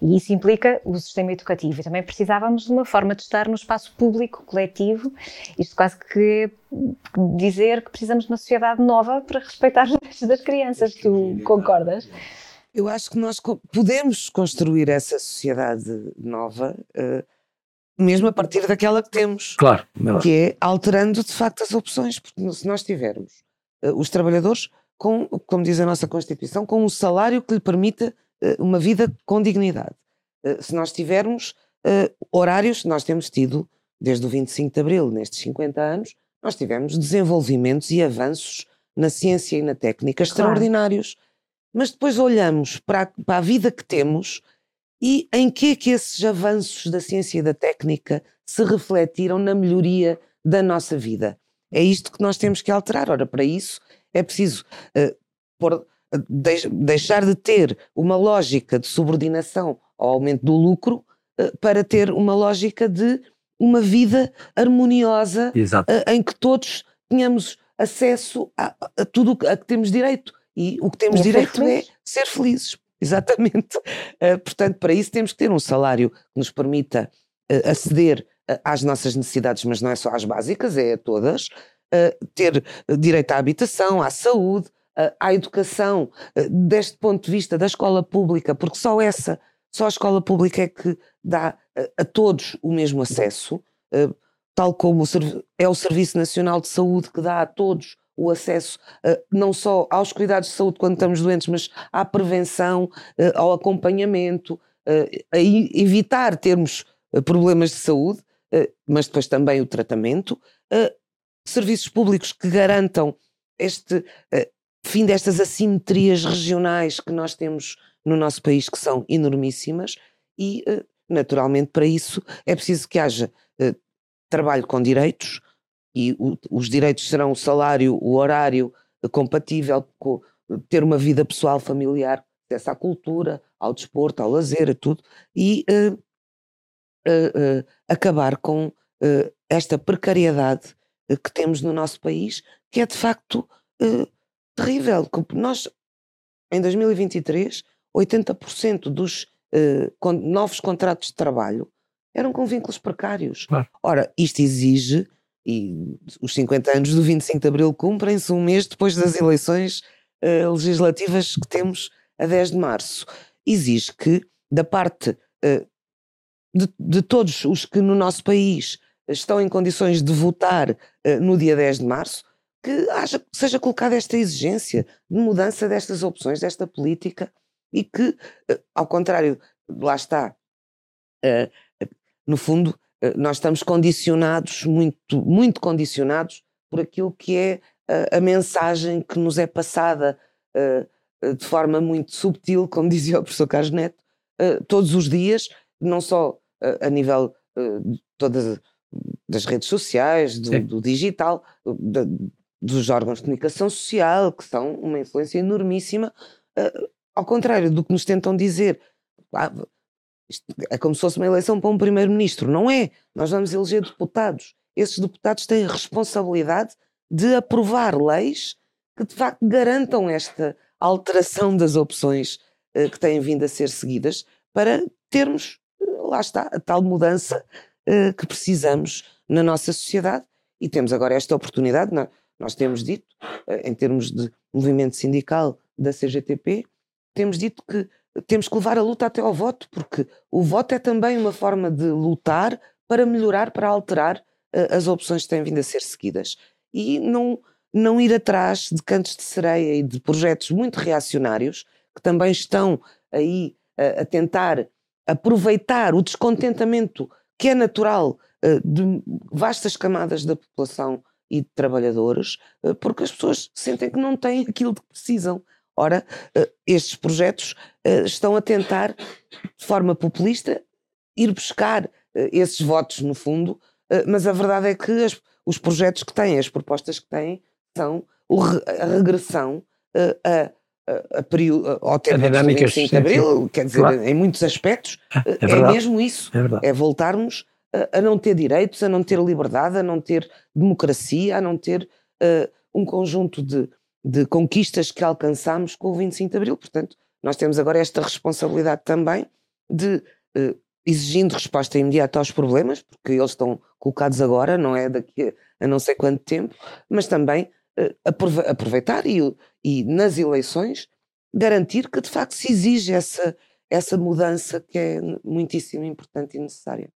E isso implica o sistema educativo. E também precisávamos de uma forma de estar no espaço público, coletivo, isto quase que dizer que precisamos de uma sociedade nova para respeitar os direitos das crianças. Tu concordas? Eu acho que nós podemos construir essa sociedade nova, uh, mesmo a partir daquela que temos. Claro. Que é alterando de facto as opções, porque se nós tivermos uh, os trabalhadores com, como diz a nossa Constituição, com um salário que lhe permita uh, uma vida com dignidade. se nós tivermos horários, nós temos tido, desde o 25 de Abril, nestes 50 anos, nós tivemos desenvolvimentos e avanços na ciência e na técnica claro. extraordinários. Mas depois olhamos para a, para a vida que temos e em que é que esses avanços da ciência e da técnica se refletiram na melhoria da nossa vida. É isto que nós temos que alterar. Ora, para isso é preciso uh, por, uh, deixar de ter uma lógica de subordinação ao aumento do lucro uh, para ter uma lógica de uma vida harmoniosa uh, em que todos tenhamos acesso a, a, tudo a que temos direito. E o que temos direito é ser felizes. [LAUGHS] Exatamente. Uh, portanto, para isso temos que ter um salário que nos permita uh, aceder às nossas necessidades, mas não é só às básicas, é a todas. ter direito à habitação, à saúde, à educação, deste ponto de vista da escola pública, porque só essa só a escola pública é que dá a, todos o mesmo acesso, uh, tal como é o Serviço Nacional de Saúde que dá a todos o acesso uh, não só aos cuidados de saúde quando estamos doentes, mas à prevenção, uh, ao acompanhamento, a evitar termos problemas de saúde, mas depois também o tratamento, serviços públicos que garantam este fim destas assimetrias regionais que nós temos no nosso país que são enormíssimas e, eh, naturalmente, para isso é preciso que haja eh, trabalho com direitos e os direitos serão o salário, o horário eh, compatível com ter uma vida pessoal, familiar, acesso à cultura, ao desporto, ao lazer, a tudo, e uh, uh, uh, acabar com esta precariedade que temos no nosso país, que é de facto terrível. Nós, em 2023, 80% dos novos contratos de trabalho eram com vínculos precários. Claro. Ora, isto exige, e os 50 anos do 25 de Abril cumprem-se um mês depois das eleições uh, legislativas que temos a 10 de março, exige que, da parte uh, de, de, todos os que no nosso país estão em condições de votar no dia 10 de março, que haja, seja colocada esta exigência de mudança destas opções, desta política e que, ao contrário, lá está, no fundo, nós estamos condicionados, muito, muito condicionados por aquilo que é a mensagem que nos é passada de forma muito subtil, como [LAUGHS] dizia o professor Carlos Neto, todos os dias, não só a nível de todas das redes sociais, do, do digital, dos órgãos de comunicação social, que são uma influência enormíssima ao contrário do que nos tentam dizer, ah, é como se fosse uma eleição para um primeiro-ministro. Não é. Nós vamos eleger deputados. Esses deputados têm a responsabilidade de aprovar leis que de facto garantam esta alteração das opções uh, que têm vindo a ser seguidas para termos, uh, lá está, a tal mudança uh, que precisamos na nossa sociedade e temos agora esta oportunidade. Nós, nós temos dito, em termos de movimento sindical da CGTP, temos dito que temos que levar a luta até ao voto, porque o voto é também uma forma de lutar para melhorar, para alterar uh, as opções que têm vindo a ser seguidas. E não, não ir atrás de cantos de sereia e de projetos muito reacionários que também estão aí uh, a tentar aproveitar o descontentamento que é natural uh, de vastas camadas da população e de trabalhadores, porque as pessoas sentem que não têm aquilo que precisam. Ora, estes projetos estão a tentar, de forma populista, ir buscar esses votos, no fundo, mas a verdade é que as, os projetos que têm, as propostas que têm, são a regressão a, a, a período, ao tempo de 25 de Abril, quer dizer, claro. em muitos aspectos, é, é mesmo isso. É, é voltarmos a, a, não ter direitos, a não ter liberdade, a não ter democracia, a não ter uh, um conjunto de, de conquistas que alcançamos com o 25 de Abril. Portanto, nós temos agora esta responsabilidade também de, uh, exigindo resposta imediata aos problemas, porque eles estão colocados agora, não é daqui a, não sei quanto tempo, mas também uh, aproveitar e, e nas eleições garantir que de facto se exige essa, essa mudança que é muitíssimo importante e necessária.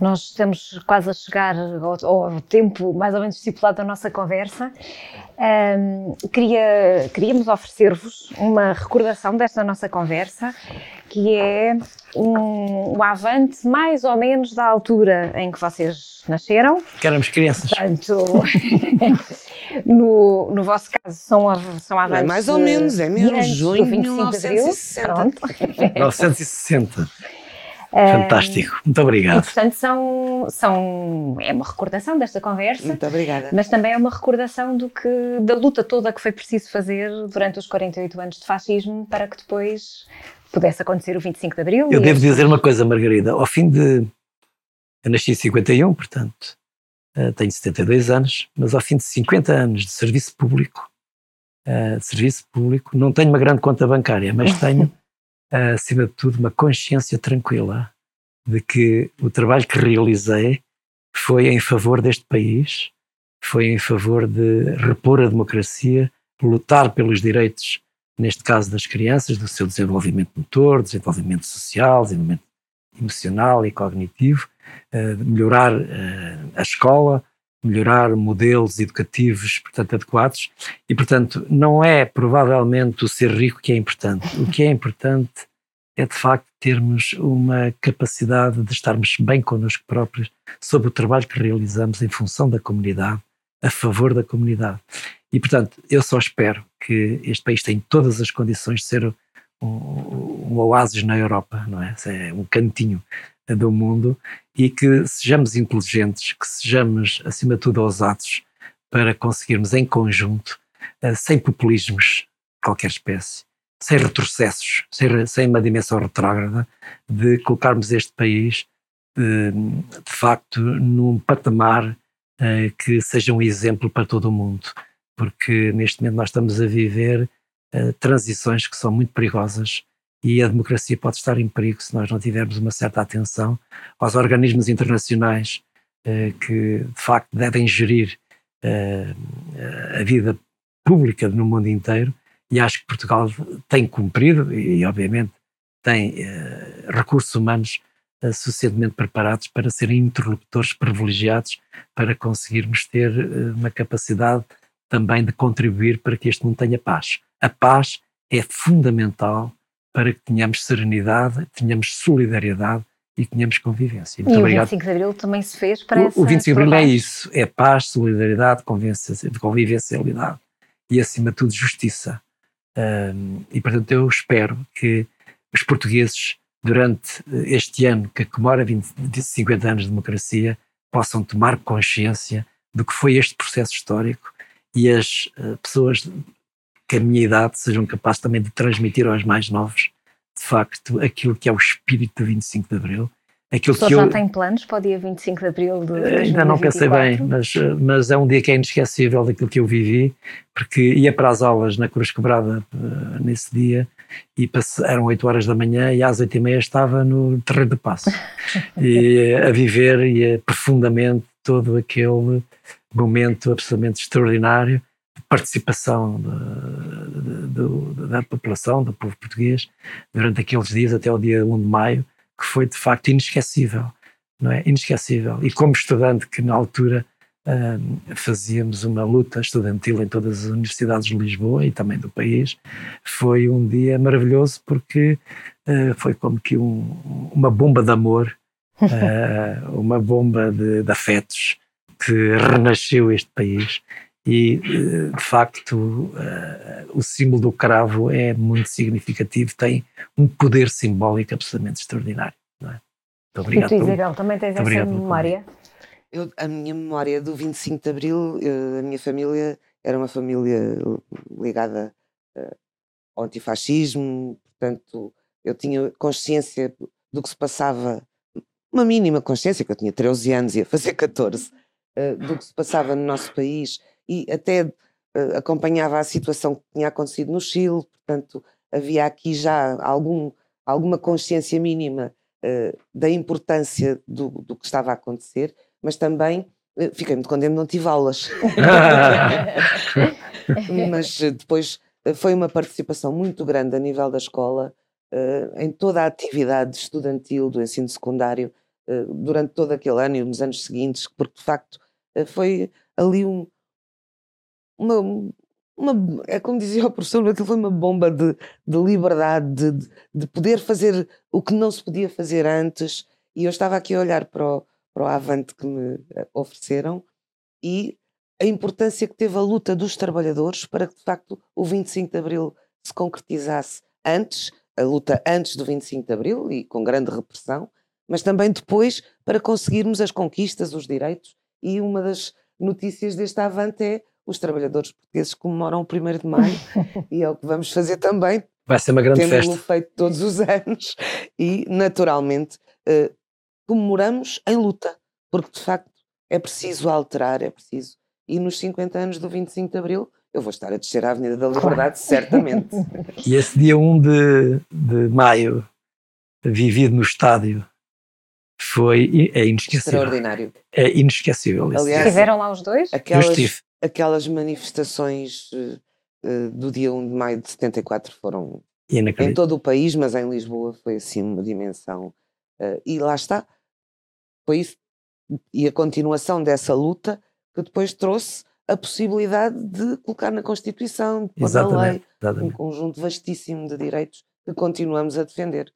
Nós estamos quase a chegar ao, ao, tempo mais ou menos estipulado da nossa conversa. Um, queria, queríamos oferecer-vos uma recordação desta nossa conversa, que é um, um, avante mais ou menos da altura em que vocês nasceram. Que éramos crianças. Portanto, [LAUGHS] no, no vosso caso, são, são avantes. É mais ou menos, é mesmo junho de 1960. Pronto. 1960. [LAUGHS] Fantástico, muito obrigado. E, portanto, são, são, é uma recordação desta conversa. Muito obrigada. Mas também é uma recordação do que, da luta toda que foi preciso fazer durante os 48 anos de fascismo para que depois pudesse acontecer o 25 de Abril. Eu devo dizer uma coisa, Margarida. Ao fim de. Eu nasci em 51, portanto, eh, tenho 72 anos, mas ao fim de 50 anos de serviço público, eh, de serviço público, não tenho uma grande conta bancária, mas [LAUGHS] tenho acima de tudo, uma consciência tranquila de que o trabalho que realizei foi em favor deste país, foi em favor de repor a democracia, lutar pelos direitos, neste caso das crianças, do seu desenvolvimento motor, desenvolvimento social, desenvolvimento emocional e cognitivo, uh, melhorar uh, a escola, melhorar modelos educativos, portanto, adequados. E, portanto, não é provavelmente o ser rico que é importante. O que é importante é, de facto, termos uma capacidade de estarmos bem connosco próprios sobre o trabalho que realizamos em função da comunidade, a favor da comunidade. E, portanto, eu só espero que este país tenha todas as condições de ser um, um oásis na Europa, não é? É um cantinho do mundo e que sejamos inteligentes, que sejamos, acima de tudo, ousados para conseguirmos em conjunto, eh, sem populismos de qualquer espécie, sem retrocessos, sem, sem uma dimensão retrógrada, de colocarmos este país, de, facto, num patamar eh, que seja um exemplo para todo o mundo, porque neste momento nós estamos a viver eh, transições que são muito perigosas e a democracia pode estar em perigo se nós não tivermos uma certa atenção aos organismos internacionais eh, que de facto devem gerir eh, a vida pública no mundo inteiro e acho que Portugal tem cumprido e, obviamente tem eh, recursos humanos suficientemente preparados para serem interlocutores privilegiados para conseguirmos ter uma capacidade também de contribuir para que este mundo tenha paz. A paz é fundamental para que tenhamos serenidade, tenhamos solidariedade e tenhamos convivência. Muito e obrigado. o 25 de Abril também se fez para o, essa... O 25 de Abril é isso, é paz, solidariedade, convivencialidade e, acima de tudo, justiça. Um, e, portanto, eu espero que os portugueses, durante este ano que comemora 20, 50 anos de democracia, possam tomar consciência do que foi este processo histórico e as uh, pessoas que a minha idade sejam capazes também de transmitir aos mais novos, de facto, aquilo que é o espírito do 25 de Abril. Aquilo que eu, já tem planos para o dia 25 de Abril de 2024? Ainda não pensei bem, mas, mas é um dia que é inesquecível daquilo que eu vivi, porque ia para as aulas na Cruz Quebrada uh, nesse dia e eram 8 horas da manhã e às 8 e meia estava no terreno de passo [LAUGHS] e a viver e a, profundamente todo aquele momento absolutamente extraordinário participação de, de, da população, do povo português, durante aqueles dias até o dia 1 de maio, que foi de facto inesquecível, não é? Inesquecível. E como estudante que na altura uh, fazíamos uma luta estudantil em todas as universidades de Lisboa e também do país, foi um dia maravilhoso porque uh, foi como que um, uma bomba de amor, uh, [LAUGHS] uma bomba de, de afetos que renasceu este país e de facto o símbolo do cravo é muito significativo, tem um poder simbólico absolutamente extraordinário. Não é? Muito obrigado. E tu, Isabel, também tens essa memória? Eu, a minha memória do 25 de Abril, eu, a minha família era uma família ligada ao antifascismo, portanto, eu tinha consciência do que se passava, uma mínima consciência, que eu tinha 13 anos e ia fazer 14, uh, eh, do que se passava no nosso país e até uh, acompanhava a situação que tinha acontecido no Chile, portanto, havia aqui já algum, alguma consciência mínima da importância do, do que estava a acontecer mas também eh, fiquei muito contente, não tive aulas. [LAUGHS] mas depois foi uma participação muito grande a nível da escola, em toda a atividade estudantil do ensino secundário, durante todo aquele ano e nos anos seguintes, porque de facto foi ali um, uma, uma, é como dizia o professor, aquilo foi uma bomba de, de liberdade, de, de, poder fazer o que não se podia fazer antes. E eu estava aqui a olhar para o, para o Avante que me eh, ofereceram e a importância que teve a luta dos trabalhadores para que, de facto, o 25 de Abril se concretizasse antes, a luta antes do 25 de Abril e com grande repressão, mas também depois para conseguirmos as conquistas, os direitos. E uma das notícias deste Avante é os trabalhadores portugueses comemoram o 1 de Maio [LAUGHS] e é o que vamos fazer também. Vai ser uma grande Temos festa. Temos feito todos os anos e, naturalmente, eh, comemoramos em luta, porque de facto é preciso alterar, é preciso. E nos 50 anos do 25 de Abril, eu vou estar a descer a Avenida da Liberdade, certamente. [LAUGHS] E esse dia 1 de, de maio, vivido no estádio, foi é inesquecível. Extraordinário. É inesquecível. Aliás, estiveram lá os dois? Aquelas, aquelas manifestações uh, do dia 1 de maio de 74 foram em todo o país, mas em Lisboa foi assim uma dimensão. Uh, e lá está, foi isso e a continuação dessa luta que depois trouxe a possibilidade de colocar na Constituição, de pôr na lei, exatamente. um conjunto vastíssimo de direitos que continuamos a defender.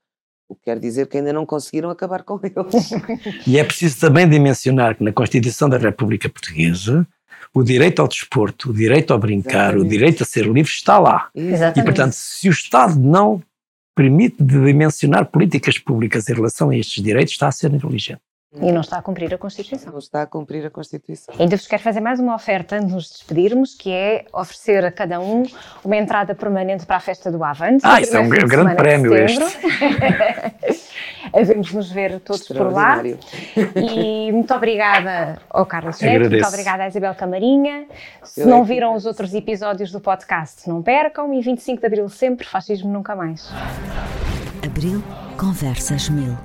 O que quer dizer que ainda não conseguiram acabar com eles. [LAUGHS] e é preciso também dimensionar que na Constituição da República Portuguesa o direito ao desporto, o direito ao brincar, Exatamente. o direito a ser livre está lá. Exatamente. E, portanto, se o Estado não permite dimensionar políticas públicas em relação a estes direitos, está a ser negligente. E não está a cumprir a Constituição. Não está a cumprir a Constituição. Ainda vos quero fazer mais uma oferta antes de nos despedirmos, que é oferecer a cada um uma entrada permanente para a festa do Avante. Ah, isso é um grande prémio este. [LAUGHS] Havemos nos ver todos por lá. E muito obrigada ao Carlos Neto, muito obrigada à Isabel Camarinha. Se Eu não viram os outros episódios do podcast, não percam. E 25 de Abril sempre, fascismo nunca mais. Abril, Conversas Mil.